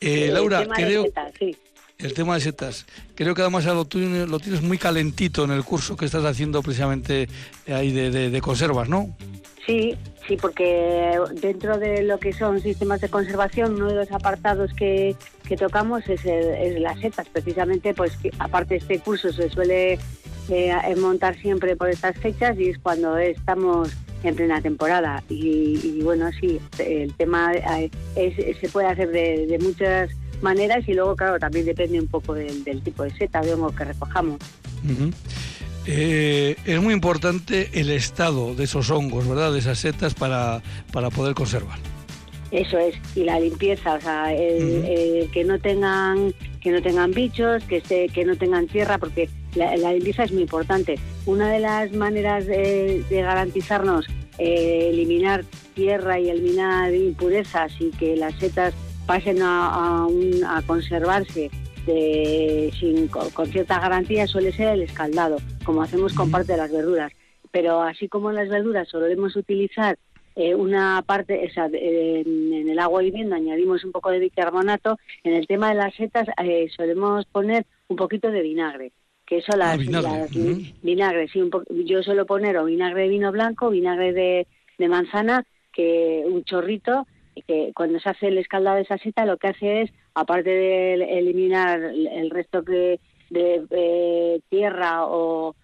S1: Eh, Laura, creo... sí el tema de setas. Creo que además lo, lo, tienes muy calentito en el curso que estás haciendo precisamente ahí de, conservas, ¿no?
S7: Sí, sí, porque dentro de lo que son sistemas de conservación, uno de los apartados que, tocamos es, el, las setas. Precisamente, pues aparte este curso se suele eh, montar siempre por estas fechas y es cuando estamos en plena temporada. Y, bueno, sí, el tema eh, se puede hacer de, de muchas maneras y luego, claro, también depende un poco del, tipo de seta de hongo que recojamos.
S1: Eh, es muy importante el estado de esos hongos, ¿verdad? De esas setas para, para poder conservar.
S7: Eso es, y la limpieza, o sea, que no tengan que no tengan bichos, que esté, que no tengan tierra, porque la, limpieza es muy importante. Una de las maneras de, garantizarnos eh, eliminar tierra y eliminar impurezas y que las setas pasen a, a, conservarse sin, con, cierta garantía suele ser el escaldado, como hacemos con parte de las verduras. Pero así como en las verduras solemos utilizar eh, una parte, en, el agua hirviendo añadimos un poco de bicarbonato, en el tema de las setas eh, solemos poner un poquito de vinagre. Que eso las,
S1: ah,
S7: vinagre. sí, yo suelo poner o vinagre de vino blanco, vinagre de, de manzana, que un chorrito que cuando se hace el escaldado de esa seta lo que hace es, aparte de eliminar el resto de, de, tierra o,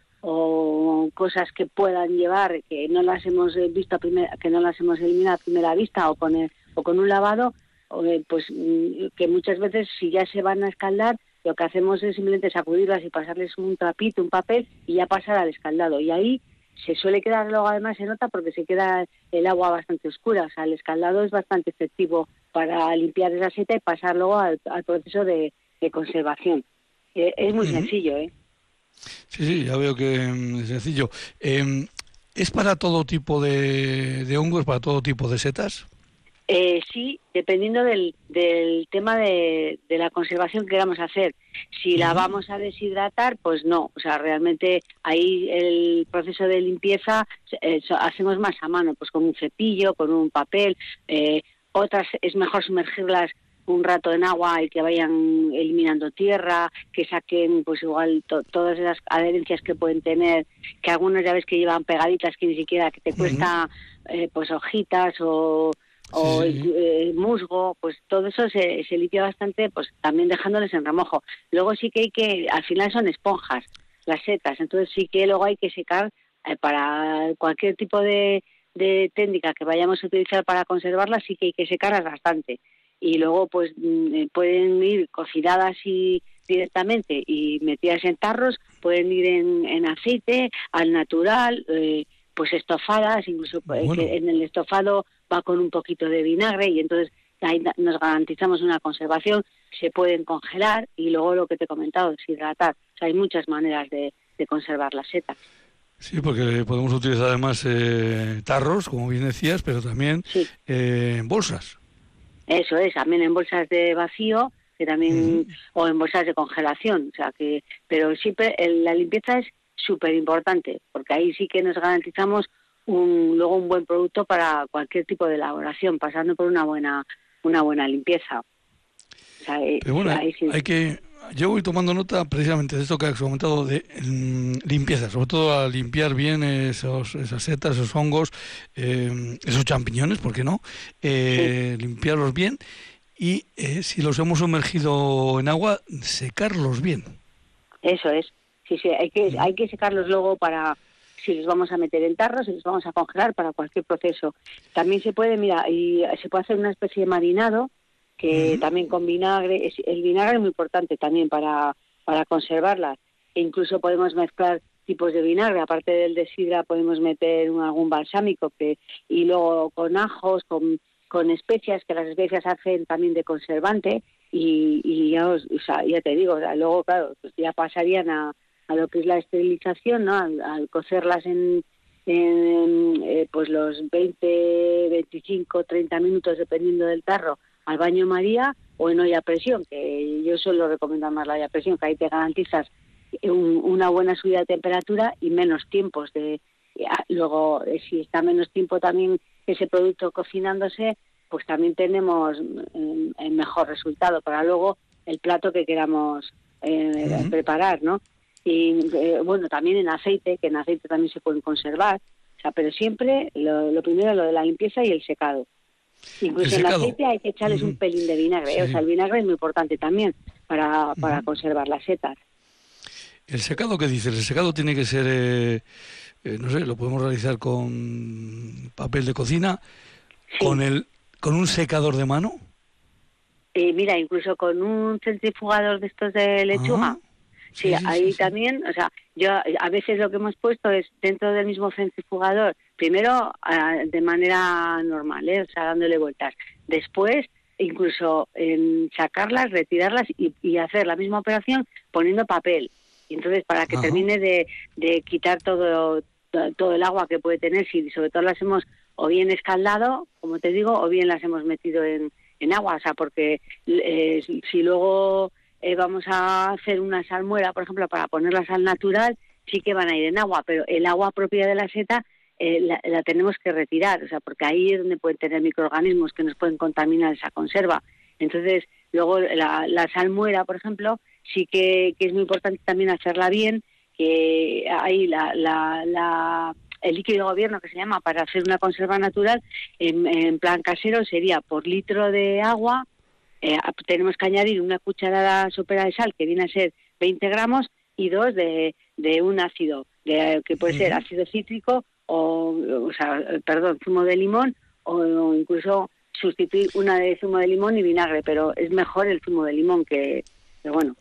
S7: cosas que puedan llevar que no las hemos visto a primera, que no las hemos eliminado a primera vista o con o con un lavado eh, pues mm, que muchas veces si ya se van a escaldar lo que hacemos es simplemente sacudirlas y pasarles un trapito, un papel y ya pasar al escaldado. Y ahí se suele quedar luego además se nota porque se queda el agua bastante oscura, o sea, el escaldado es bastante efectivo para limpiar esa seta y pasar luego al, proceso de, conservación. Eh, es muy sencillo, ¿eh?
S1: Sí, sí, ya veo que mm, es sencillo. Em, ¿Es para todo tipo de, de hongos, para todo tipo de setas?
S7: Eh, sí, dependiendo del, del tema de, la conservación que queramos hacer. Si la vamos a deshidratar, pues no. O sea, realmente ahí el proceso de limpieza eh, hacemos más a mano, pues con un cepillo, con un papel. Eh, otras es mejor sumergirlas un rato en agua y que vayan eliminando tierra, que saquen pues igual todas esas adherencias que pueden tener, que algunos ya ves que llevan pegaditas que ni siquiera que te cuesta eh, pues hojitas o o el, eh, musgo, pues todo eso se, se, limpia bastante, pues también dejándoles en remojo. Luego sí que hay que, al final son esponjas las setas, entonces sí que luego hay que secar eh, para cualquier tipo de, de técnica que vayamos a utilizar para conservarlas, sí que hay que secarlas bastante. Y luego pues mm, eh, pueden ir cocinadas y directamente y metidas en tarros, pueden ir en, en aceite, al natural, pues estofadas, incluso en el estofado va con un poquito de vinagre y entonces ahí nos garantizamos una conservación, se pueden congelar y luego lo que te he comentado, deshidratar. O sea, hay muchas maneras de, conservar las setas.
S1: Sí, porque podemos utilizar además eh, tarros, como bien decías, pero también eh, en bolsas.
S7: Eso es, también en bolsas de vacío, que también o en bolsas de congelación, o sea que, pero siempre la limpieza es súper importante, porque ahí sí que nos garantizamos un, luego un buen producto para cualquier tipo de elaboración, pasando por una buena, una buena limpieza.
S1: Eh, hay que yo voy tomando nota precisamente de esto que has comentado de mm, limpieza, sobre todo a limpiar bien esos, esas setas, esos hongos, eh, esos champiñones, ¿por qué no? Eh, limpiarlos bien y eh, si los hemos sumergido en agua, secarlos bien.
S7: Eso es. Sí, sí, hay que, hay que secarlos luego para si los vamos a meter en tarros, si los vamos a congelar para cualquier proceso. También se puede, mira, y se puede hacer una especie de marinado que también con vinagre, el vinagre es muy importante también para, para conservarlas. E incluso podemos mezclar tipos de vinagre, aparte del de sidra podemos meter algún balsámico que, y luego con ajos, con, con especias, que las especias hacen también de conservante y, ya, ya te digo, luego claro, pues ya pasarían a, a lo que es la esterilización, ¿no? Al, cocerlas en, en eh, pues los 20, 25, 30 minutos dependiendo del tarro al baño María o en olla a presión, que yo suelo recomendar más la olla a presión, que ahí te garantizas una buena subida de temperatura y menos tiempos de luego eh, si está menos tiempo también ese producto cocinándose pues también tenemos el mm, mejor resultado para luego el plato que queramos eh, preparar no y eh, bueno también en aceite que en aceite también se pueden conservar o sea pero siempre lo, lo primero lo de la limpieza y el secado Incluso en el aceite hay que echarles un pelín de vinagre. O sea, el vinagre es muy importante también para, para conservar las setas.
S1: ¿El secado qué dices? ¿El secado tiene que ser, eh, eh, no sé, lo podemos realizar con papel de cocina, con, el, con un secador de mano?
S7: Eh, mira, incluso con un centrifugador de estos de lechuga. Sí, ahí también, o sea, yo a veces lo que hemos puesto es dentro del mismo centrifugador, primero ah, de manera normal, ¿eh? o sea, dándole vueltas. Después, incluso en sacarlas, retirarlas y, hacer la misma operación poniendo papel. Y entonces, para que termine de, de quitar todo, todo el agua que puede tener, si sobre todo las hemos o bien escaldado, como te digo, o bien las hemos metido en, en agua, o sea, porque eh, si luego eh, vamos a hacer una salmuera, por ejemplo, para poner la sal natural, sí que van a ir en agua, pero el agua propia de la seta eh, la, tenemos que retirar, o sea, porque ahí es donde pueden tener microorganismos que nos pueden contaminar esa conserva. Entonces, luego la, la salmuera, por ejemplo, sí que, es muy importante también hacerla bien, que ahí la, la, el líquido de gobierno que se llama para hacer una conserva natural en plan casero sería por litro de agua eh, tenemos que añadir una cucharada sopera de sal, que viene a ser 20 gramos, y dos de, un ácido, que puede ser ácido cítrico o, o sea, perdón, zumo de limón o, incluso sustituir una de zumo de limón y vinagre, pero es mejor el zumo de limón que, bueno,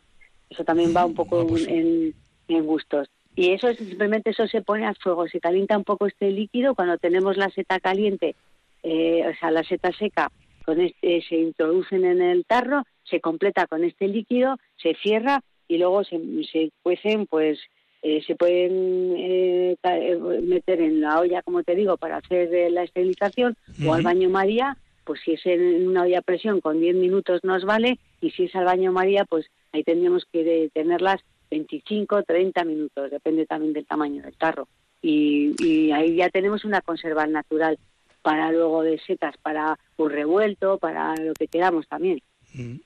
S7: eso también va un poco pues en, gustos. Y eso simplemente eso se pone a fuego, se calienta un poco este líquido cuando tenemos la seta caliente, eh, o sea, la seta seca, con este, se introducen en el tarro, se completa con este líquido, se cierra y luego se, se cuecen, pues eh, se pueden eh, eh, meter en la olla, como te digo, para hacer la esterilización o al baño María, pues si es en una olla a presión con 10 minutos nos vale y si es al baño María, pues ahí tendríamos que tenerlas 25, 30 minutos, depende también del tamaño del tarro. Y, y ahí ya tenemos una conserva natural para luego de setas, para un revuelto, para lo que queramos también. Mm.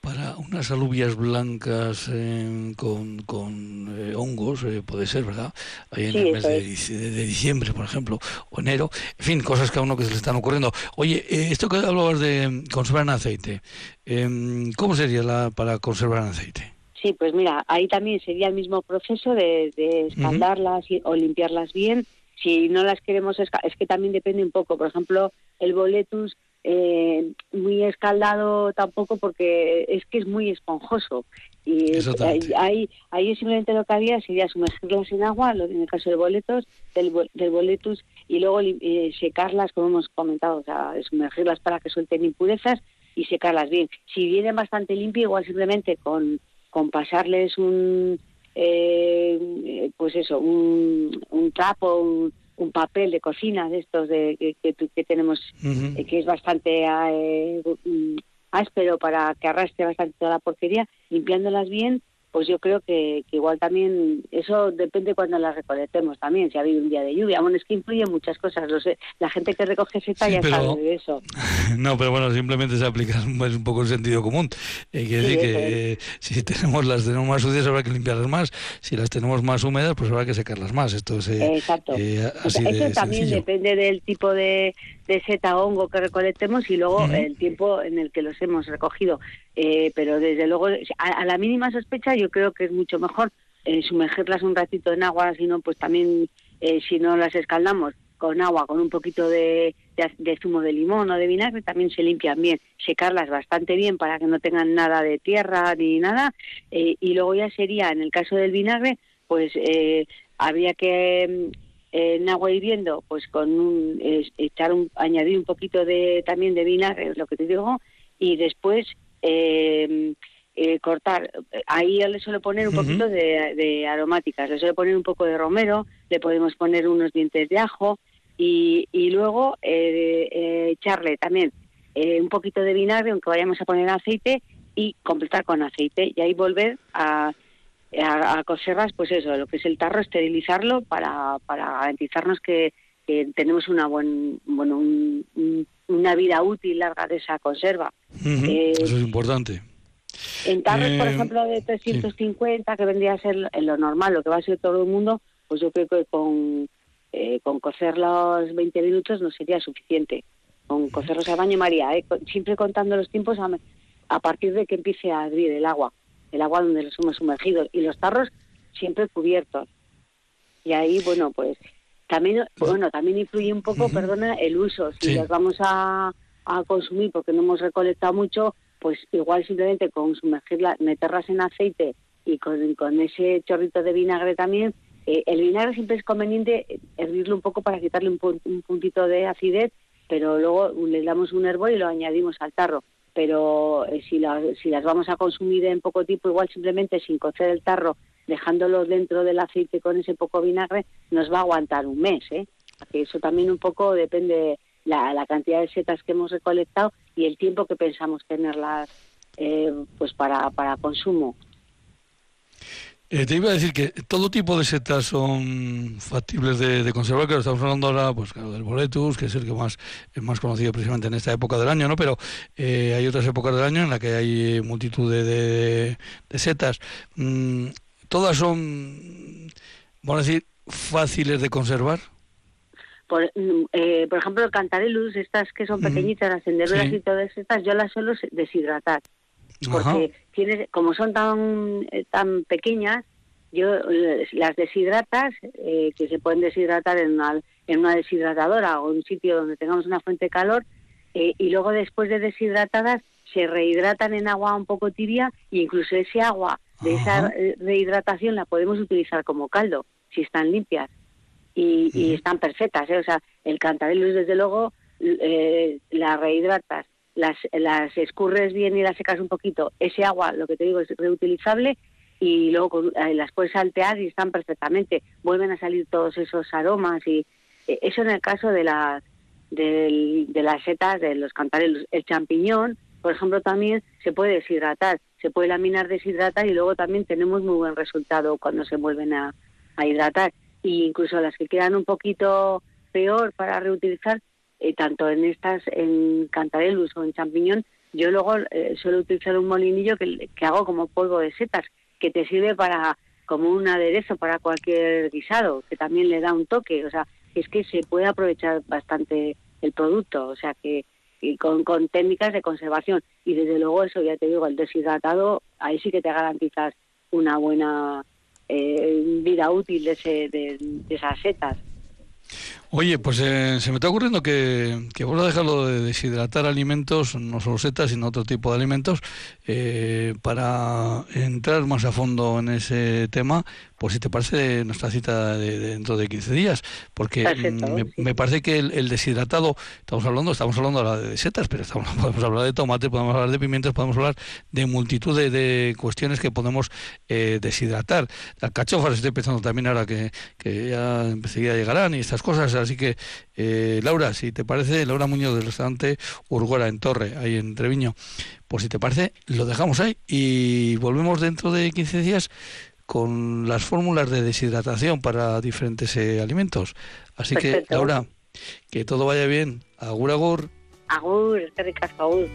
S1: Para unas alubias blancas eh, con, con eh, hongos, eh, puede ser, ¿verdad? Ahí en el mes de, diciembre, por ejemplo, o enero. En fin, cosas que a uno que se le están ocurriendo. Oye, esto que hablabas de conservar en aceite, em, ¿cómo sería la, para conservar en aceite?
S7: Sí, pues mira, ahí también sería el mismo proceso de, de escaldarlas o limpiarlas bien si no las queremos, es que también depende un poco. Por ejemplo, el boletus eh, muy escaldado tampoco porque es que es muy esponjoso. Y ahí, ahí simplemente lo que haría sería sumergirlas en agua, en el caso de boletos, del, del boletus, y luego eh, secarlas, como hemos comentado, o sea, sumergirlas para que suelten impurezas y secarlas bien. Si vienen bastante limpio, igual simplemente con, con pasarles un eh, pues eso, un, un trapo, un, papel de cocina de estos de, que, que, tenemos, eh, que es bastante eh, mm, áspero para que arrastre bastante toda la porquería, limpiándolas bien pues yo creo que, igual también eso depende cuando las recolectemos también, si ha habido un día de lluvia. Bueno, es que influye muchas cosas. Lo sé. La gente que recoge seta ya sabe de eso. [LAUGHS]
S1: No, pero bueno, simplemente se aplica [LAUGHS] un poco el sentido común. Eh, quiere decir que si tenemos las tenemos más sucias habrá que limpiarlas más, si las tenemos más húmedas pues habrá que secarlas más. Esto es,
S7: eh, Exacto. Eh, eso también depende del tipo de, de seta hongo que recolectemos y luego el tiempo en el que los hemos recogido. Eh, pero desde luego, a, la mínima sospecha, yo creo que es mucho mejor eh, sumergirlas un ratito en agua, si no, pues también, eh, si no las escaldamos con agua, con un poquito de, zumo de limón o de vinagre, también se limpian bien. Secarlas bastante bien para que no tengan nada de tierra ni nada. y luego ya sería, en el caso del vinagre, pues habría que en agua hirviendo, pues con un, echar un, añadir un poquito de también de vinagre, lo que te digo, y después eh, eh, cortar. Ahí le suelo poner un poquito de, aromáticas, le suelo poner un poco de romero, le podemos poner unos dientes de ajo y, y luego eh, eh echarle también eh, un poquito de vinagre, aunque vayamos a poner aceite, y completar con aceite y ahí volver a, a, coserlas, pues eso, lo que es el tarro, esterilizarlo para, para garantizarnos que, tenemos una buen, bueno, una vida útil larga de esa conserva.
S1: Eh, Eso es importante.
S7: En tarros, por eh, ejemplo, de 350, que vendría a ser en lo normal, lo que va a ser todo el mundo, pues yo creo que con, eh, con cocer los 20 minutos no sería suficiente. Con cocerlos a baño María, ¿eh? siempre contando los tiempos a, a partir de que empiece a hervir el agua, el agua donde los hemos sumergido, y los tarros siempre cubiertos. Y ahí, bueno, pues también, bueno, también influye un poco, perdona, el uso. Si las vamos a, a consumir porque no hemos recolectado mucho, pues igual simplemente con sumergirlas, meterlas en aceite y con, con ese chorrito de vinagre también. Eh, el vinagre siempre es conveniente hervirlo un poco para quitarle un, puntito de acidez, pero luego le damos un hervor y lo añadimos al tarro. Pero eh, si, si las vamos a consumir en poco tiempo, igual simplemente sin cocer el tarro dejándolo dentro del aceite con ese poco vinagre, nos va a aguantar un mes. ¿eh? Eso también un poco depende la, la cantidad de setas que hemos recolectado y el tiempo que pensamos tenerlas eh, pues para, para consumo.
S1: Eh, te iba a decir que todo tipo de setas son factibles de, conservar, que estamos hablando ahora, pues claro, del boletus, que es el que más es más conocido precisamente en esta época del año, ¿no? Pero eh, hay otras épocas del año en las que hay multitud de, de, setas. Mm, todas son, vamos a decir, fáciles de conservar.
S7: Por, mm, eh, por ejemplo, el cantarelus, estas que son pequeñitas, las enderveras y todas estas, yo las suelo deshidratar. Porque tiene, como son tan, eh, tan pequeñas, yo las deshidratas, eh, que se pueden deshidratar en una, en una deshidratadora o en un sitio donde tengamos una fuente de calor, y luego después de deshidratadas se rehidratan en agua un poco tibia e incluso ese agua de esa eh, rehidratación la podemos utilizar como caldo, si están limpias y, están perfectas. ¿eh? O sea, el cantarelus, desde luego, eh, las rehidratas, las, las escurres bien y las secas un poquito. Ese agua, lo que te digo, es reutilizable y luego eh, las puedes saltear y están perfectamente. Vuelven a salir todos esos aromas y eso en el caso de las de, de las setas de los cantarelus. El champiñón, por ejemplo, también se puede deshidratar se puede laminar, deshidratar y luego también tenemos muy buen resultado cuando se vuelven a, hidratar. Y incluso las que quedan un poquito peor para reutilizar, eh, tanto en estas, en cantarelus o en champiñón, yo luego eh, suelo utilizar un molinillo que, que hago como polvo de setas, que te sirve para como un aderezo para cualquier guisado, que también le da un toque. O sea, es que se puede aprovechar bastante el producto. O sea, que y con, con técnicas de conservación. Y desde luego eso, ya te digo, el deshidratado, ahí sí que te garantizas una buena eh, vida útil de, ese, de, esas setas.
S1: Oye, pues eh, se me está ocurriendo que, que vos a dejarlo de deshidratar alimentos, no solo setas, sino otro tipo de alimentos, eh, para entrar más a fondo en ese tema, pues si te parece nuestra cita de, dentro de 15 días, porque mm, me, parece que el, deshidratado, estamos hablando, estamos hablando ahora de setas, pero estamos, [LAUGHS] podemos hablar de tomate, podemos hablar de pimientos, podemos hablar de multitud de, cuestiones que podemos eh, deshidratar. Las cachofas estoy pensando también ahora que, que ya enseguida llegarán y estas cosas, Así que, eh, Laura, si te parece, Laura Muñoz del restaurante Urgora en Torre, ahí en Treviño, pues si te parece, lo dejamos ahí y volvemos dentro de 15 días con las fórmulas de deshidratación para diferentes eh, alimentos. Así que, Laura, que todo vaya bien. Agur, agur.
S7: Agur, agur.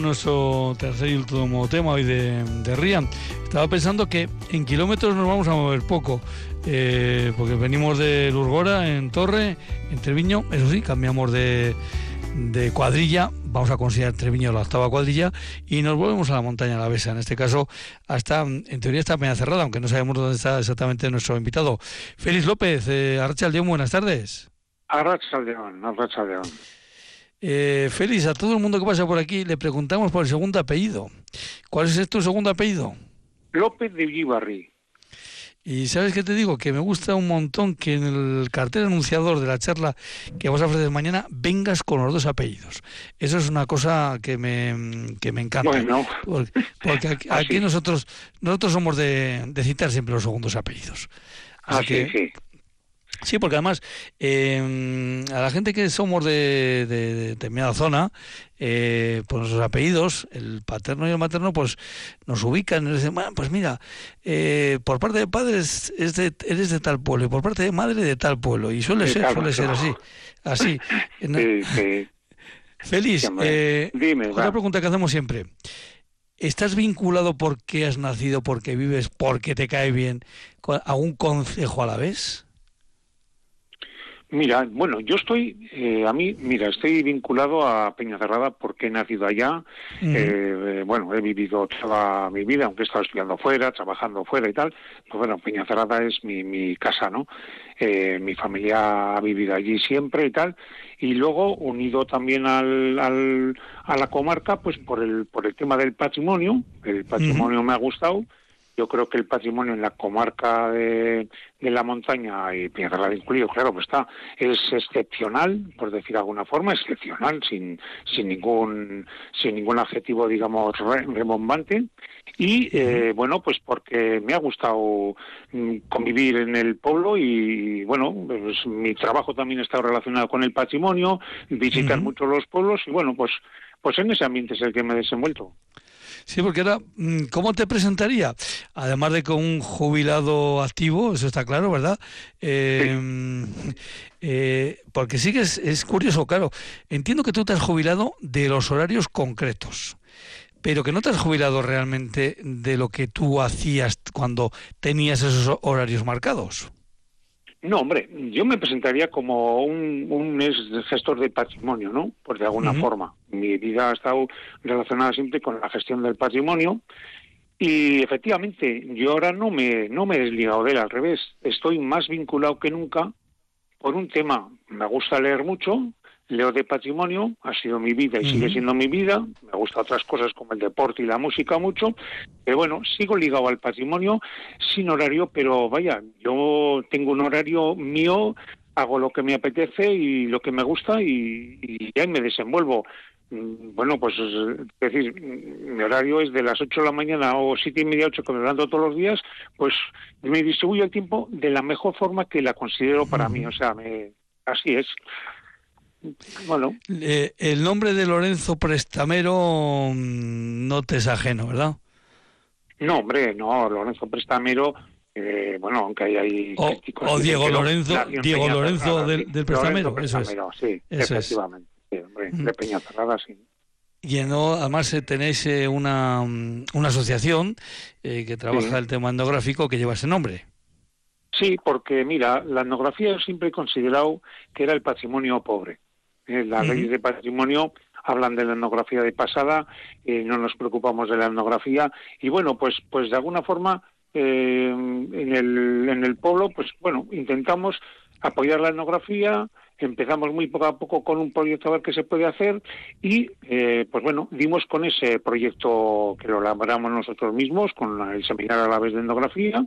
S1: Nuestro tercer y último tema hoy de, de. Estaba pensando que en kilómetros nos vamos a mover poco, eh, porque venimos de Lurgora, en Torre, en Treviño, eso sí, cambiamos de, de cuadrilla, vamos a considerar Treviño la octava cuadrilla, y nos volvemos a la montaña la Besa. En este caso, hasta, en teoría está Peña Cerrada, aunque no sabemos dónde está exactamente nuestro invitado. Félix López, eh, Arracha Aldeón, buenas tardes.
S8: Arracha Aldeón, Arracha Aldeón.
S1: Eh, Félix, a todo el mundo que pasa por aquí le preguntamos por el segundo apellido. ¿Cuál es tu segundo apellido?
S8: López de Ulibarri.
S1: Y sabes qué te digo, que me gusta un montón que en el cartel anunciador de la charla que vas a ofrecer mañana vengas con los dos apellidos. Eso es una cosa que me, que me encanta.
S8: Bueno.
S1: Porque, aquí, [LAUGHS] nosotros nosotros somos de, citar siempre los segundos apellidos.
S8: Así que, sí.
S1: Sí, porque además em, a la gente que somos de, determinada zona, eh, pues nuestros apellidos, el paterno y el materno, pues nos ubican y nos dicen, bueno, pues mira, eh, por parte de padres es de, eres de tal pueblo y por parte de madre de tal pueblo. Y suele ser, suele ser así. así. [LAUGHS] Feliz, [LAUGHS] eh,
S8: Dime,
S1: otra pregunta que hacemos siempre. ¿Estás vinculado porque has nacido, porque vives, porque te cae bien a un concejo a la vez?
S8: Mira, bueno, yo estoy, eh, a mí, mira, estoy vinculado a Peña Cerrada porque he nacido allá. Eh, bueno, he vivido toda mi vida, aunque he estado estudiando fuera, trabajando fuera y tal. Pues bueno, Peña Cerrada es mi, mi casa, ¿no? Eh, mi familia ha vivido allí siempre y tal. Y luego, unido también al, al, a la comarca, pues por el, por el tema del patrimonio. El patrimonio me ha gustado yo creo que el patrimonio en la comarca de, la montaña y Piedra de Incluido, claro, pues está, es excepcional, por decir de alguna forma, excepcional, sin, sin ningún, sin ningún adjetivo, digamos, rebombante. Y eh, bueno, pues porque me ha gustado mm, convivir en el pueblo y bueno, pues mi trabajo también está relacionado con el patrimonio, visitar mucho los pueblos y bueno, pues, pues en ese ambiente es el que me he desenvuelto.
S1: Sí, porque ahora, mm, ¿cómo te presentaría? Además de con un jubilado activo, eso está claro, ¿verdad? Eh, eh, porque sí que es, curioso, claro. Entiendo que tú te has jubilado de los horarios concretos pero que no te has jubilado realmente de lo que tú hacías cuando tenías esos horarios marcados.
S8: No, hombre, yo me presentaría como un, un gestor de patrimonio, ¿no? Por de alguna forma. Mi vida ha estado relacionada siempre con la gestión del patrimonio y efectivamente yo ahora no me, no me he desligado de él, al revés. Estoy más vinculado que nunca por un tema. Me gusta leer mucho, leo de patrimonio, ha sido mi vida y sigue siendo mi vida, me gustan otras cosas como el deporte y la música mucho, pero bueno, sigo ligado al patrimonio sin horario, pero vaya, yo tengo un horario mío, hago lo que me apetece y lo que me gusta y, y ya me desenvuelvo. Mm, bueno, pues es decir, mi horario es de las 8 de la mañana o siete y media, 8 que me todos los días, pues me distribuyo el tiempo de la mejor forma que la considero para mí, o sea, me, así es. Bueno.
S1: Eh, el nombre de Lorenzo Prestamero mm, no te es ajeno, ¿verdad?
S8: No, hombre, no, Lorenzo Prestamero, eh, bueno, aunque hay... hay
S1: o, o Diego Lorenzo, Diego Lorenzo del, del Prestamero,
S8: Lorenzo Prestamero,
S1: eso
S8: es. Sí,
S1: eso
S8: efectivamente. Sí, hombre, de Peña Cerrada, sí.
S1: Y no, además eh, tenéis eh, una, una asociación eh, que trabaja
S8: Sí.
S1: el tema etnográfico que lleva ese nombre.
S8: Sí, porque mira, la etnografía yo siempre he considerado que era el patrimonio pobre. Eh, las
S1: Ujú.
S8: leyes de patrimonio hablan de la etnografía de pasada, eh, no nos preocupamos de la etnografía y bueno, pues pues de alguna forma eh, en el en el pueblo, pues bueno, intentamos apoyar la etnografía, empezamos muy poco a poco con un proyecto a ver qué se puede hacer y eh, pues bueno, dimos con ese proyecto que lo elaboramos nosotros mismos con el seminario a la vez de etnografía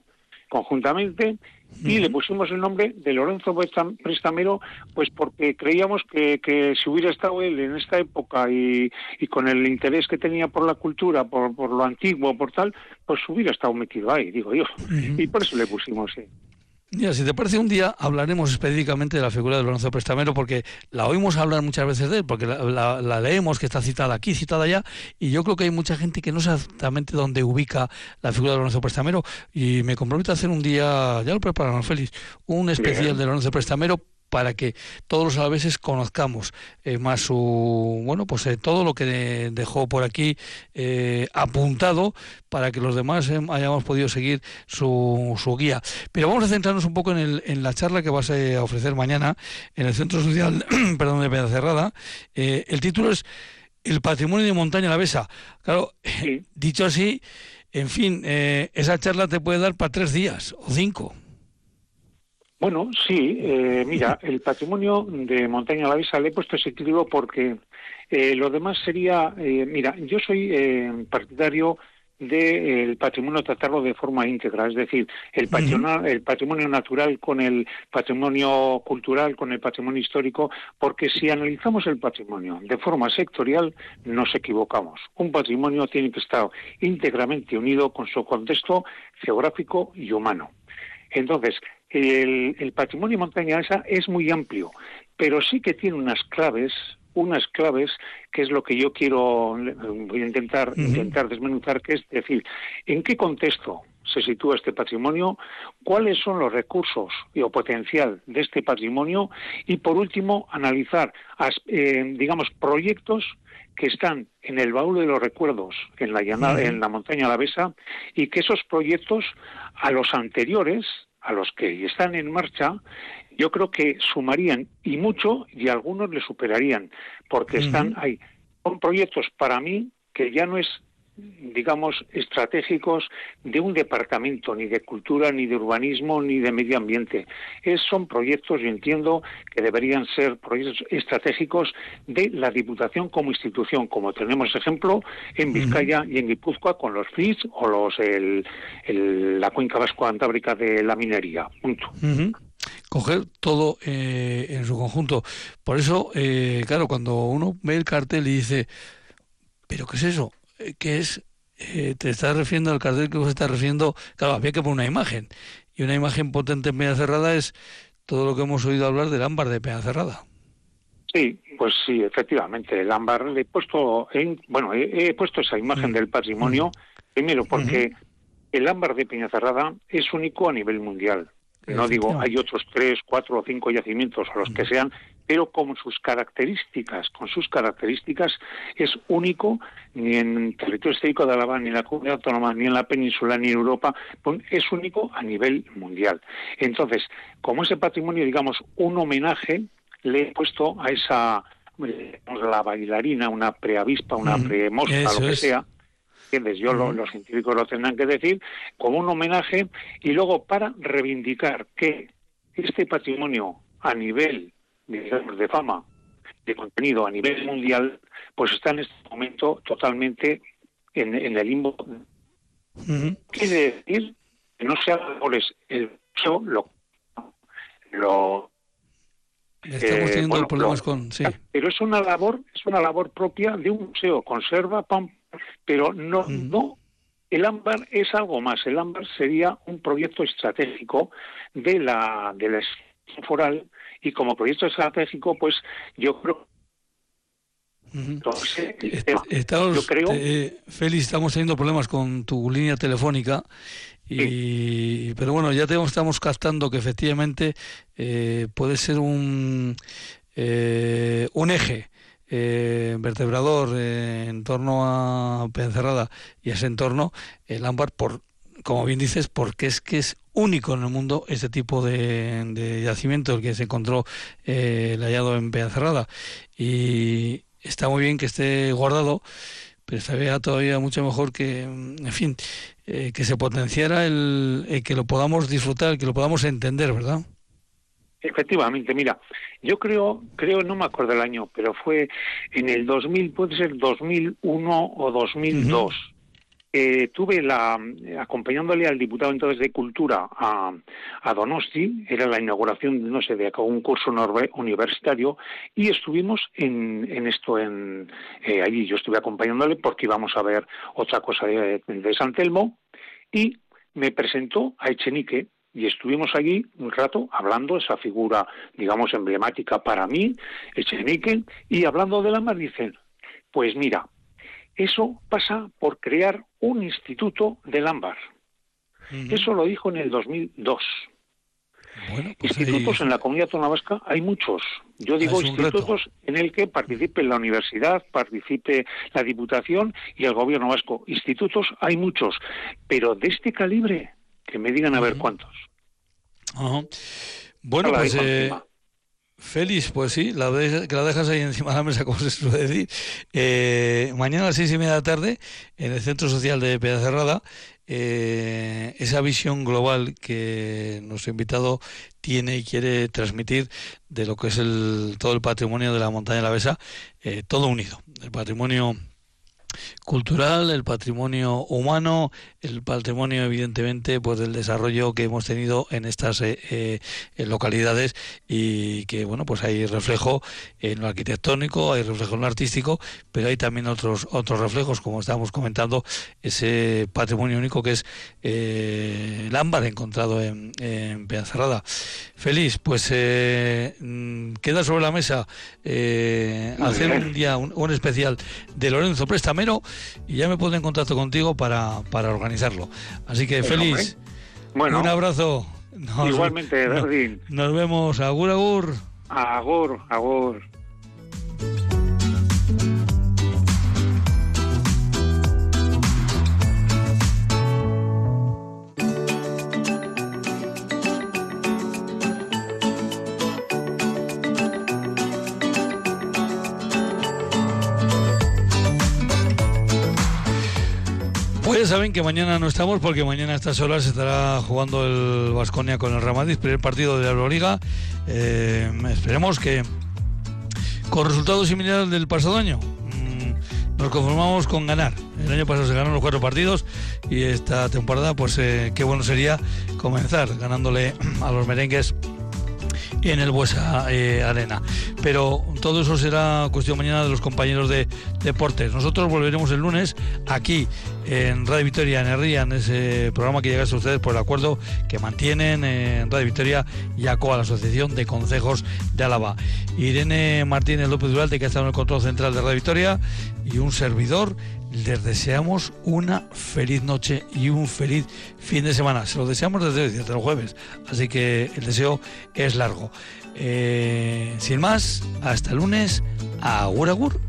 S8: conjuntamente y le pusimos el nombre de Lorenzo Prestam- Prestamero pues porque creíamos que, que si hubiera estado él en esta época y, y con el interés que tenía por la cultura, por, por lo antiguo, por tal, pues hubiera estado metido ahí, digo yo. Y por eso le pusimos, sí.
S1: Mira, si te parece, un día hablaremos específicamente de la figura de Lorenzo Prestamero, porque la oímos hablar muchas veces de él, porque la, la- la leemos que está citada aquí, citada allá, y yo creo que hay mucha gente que no sabe exactamente dónde ubica la figura de Lorenzo Prestamero, y me comprometo a hacer un día, ya lo preparamos, Félix, un especial
S8: Bien.
S1: de Lorenzo Prestamero para que todos los alaveses conozcamos eh, más su bueno pues eh, todo lo que de- dejó por aquí eh, apuntado para que los demás eh, hayamos podido seguir su, su guía pero vamos a centrarnos un poco en, el, en la charla que vas a ofrecer mañana en el Centro Social [CLEARS THROAT] perdón, de Peñacerrada. Eh, el título es El patrimonio de montaña alavesa. Claro,
S8: Sí.
S1: dicho así, en fin, eh, esa charla te puede dar para tres días o cinco.
S8: Bueno, sí, eh, mira, [LAUGHS] el patrimonio de Montaña la Visa le he puesto ese título porque eh, lo demás sería, eh, mira, yo soy eh, partidario del patrimonio tratarlo de forma íntegra, es decir, el patrimonio, el patrimonio natural con el patrimonio cultural, con el patrimonio histórico, porque si analizamos el patrimonio de forma sectorial, nos equivocamos. Un patrimonio tiene que estar íntegramente unido con su contexto geográfico y humano. Entonces, el, el patrimonio montañesa es muy amplio, pero sí que tiene unas claves, unas claves que es lo que yo quiero voy a intentar intentar desmenuzar, que es decir, en qué contexto se sitúa este patrimonio, cuáles son los recursos y o potencial de este patrimonio y por último analizar eh, digamos proyectos que están en el baúl de los recuerdos en la llanada, en la montaña alavesa y que esos proyectos a los anteriores, a los que están en marcha, yo creo que sumarían y mucho y algunos le superarían, porque están ahí. Son proyectos para mí que ya no es digamos, estratégicos de un departamento, ni de cultura, ni de urbanismo, ni de medio ambiente. Es, son proyectos, yo entiendo, que deberían ser proyectos estratégicos de la Diputación como institución, como tenemos ejemplo en Vizcaya y en Guipúzcoa con los FIS o los el, el- la cuenca vasco-antábrica de la minería. Punto.
S1: Coger todo eh, en su conjunto. Por eso, eh, claro, cuando uno ve el cartel y dice, ¿pero qué es eso? ¿Qué es? Eh, te estás refiriendo al cartel que vos estás refiriendo. Claro, había que poner una imagen. Y una imagen potente en Peña Cerrada es todo lo que hemos oído hablar del ámbar de Peña Cerrada.
S8: Sí, pues sí, efectivamente, el ámbar le he puesto, en, bueno, he, he puesto esa imagen
S1: Mm.
S8: del patrimonio, primero porque el ámbar de Peñacerrada es único a nivel mundial. No digo, hay otros tres, cuatro o cinco yacimientos o los que sean, pero con sus características, con sus características, es único ni en el territorio histórico de Álava, ni en la comunidad autónoma, ni en la península, ni en Europa, pues es único a nivel mundial. Entonces, como ese patrimonio, digamos, un homenaje, le he puesto a esa, la bailarina, una preavispa, una
S1: Ujú.
S8: premosca, lo que
S1: es.
S8: sea, ¿entiendes? Yo, lo- los científicos lo tendrán que decir, como un homenaje, y luego para reivindicar que este patrimonio a nivel, digamos, de fama, de contenido a nivel mundial, pues está en este momento totalmente en, el limbo. Quiere decir que no se haga el lo, lo
S1: Estamos eh, teniendo problemas con, sí.
S8: Pero es una labor, es una labor propia de un museo. Conserva, pero no, no. El ámbar es algo más. El ámbar sería un proyecto estratégico de la de la foral y como proyecto estratégico, pues yo creo
S1: entonces, estamos, yo creo... Eh, Félix, estamos teniendo problemas con tu línea telefónica y, pero bueno, ya tenemos, estamos captando que efectivamente eh, puede ser un, eh, un eje eh, vertebrador en torno a Pencerrada y ese entorno, el ámbar, por, como bien dices, porque es que es único en el mundo este tipo de, de yacimiento, el que se encontró el hallado en Pencerrada. Y está muy bien que esté guardado pero estaría todavía mucho mejor que, en fin, eh, que se potenciara el, eh, que lo podamos disfrutar, que lo podamos entender, ¿verdad?
S8: Efectivamente, mira, yo creo, creo, no me acuerdo el año, pero fue en el 2000, puede ser 2001 o 2002. Eh, tuve la acompañándole al diputado entonces de Cultura a, Donosti, era la inauguración, no sé, de un curso universitario. Y estuvimos en, en esto en eh, allí. Yo estuve acompañándole porque íbamos a ver otra cosa de, San Telmo. Y me presentó a Echenique, y estuvimos allí un rato hablando esa figura, digamos, emblemática para mí, Echenique, y hablando de la mar dicen, pues mira, eso pasa por crear un instituto del ámbar. Eso lo dijo en el 2002. Bueno, pues institutos en la comunidad autónoma vasca hay muchos. Yo digo institutos en el que participe la universidad, participe la diputación y el gobierno vasco. Institutos hay muchos, pero de este calibre, que me digan a ver cuántos.
S1: Bueno, pues Félix, pues sí, la que la dejas ahí encima de la mesa, [LAUGHS] como se suele decir. Eh, mañana a las seis y media de la tarde, en el Centro Social de Pedacerrada, eh, esa visión global que nuestro invitado tiene y quiere transmitir de lo que es el, todo el patrimonio de la montaña de la Besa, eh, todo unido. El patrimonio cultural, el patrimonio humano, el patrimonio evidentemente pues del desarrollo que hemos tenido en estas eh, eh, localidades y que bueno pues hay reflejo en lo arquitectónico, hay reflejo en lo artístico, pero hay también otros otros reflejos como estábamos comentando ese patrimonio único que es eh, el ámbar encontrado en, en. Feliz, pues mm, queda sobre la mesa hacer un día un, especial de Lorenzo Prestamero y ya me pongo en contacto contigo para, para organizar Así que feliz. Bueno, un abrazo.
S8: igualmente,
S1: nos, nos vemos. Agur, agur.
S8: Agur, agur.
S1: Saben que mañana no estamos porque mañana a estas horas estará jugando el Vasconia con el Ramadís, primer partido de la Euroliga. Eh, esperemos que con resultados similares del pasado año. Mm, nos conformamos con ganar. El año pasado se ganaron los cuatro partidos y esta temporada, pues eh, qué bueno sería comenzar ganándole a los merengues en el Buesa eh, Arena. Pero todo eso será cuestión mañana de los compañeros de deportes. Nosotros volveremos el lunes aquí en Radio Victoria, en Herría, en ese programa que llega a ustedes por el acuerdo que mantienen en Radio Victoria y ACOA, la Asociación de Consejos de Álava. Irene Martínez López Durante, que ha estado en el control central de Radio Victoria, y un servidor les deseamos una feliz noche y un feliz fin de semana. Se lo deseamos desde, desde el jueves, así que el deseo es largo. Eh, sin más, hasta el lunes. Agur, agur.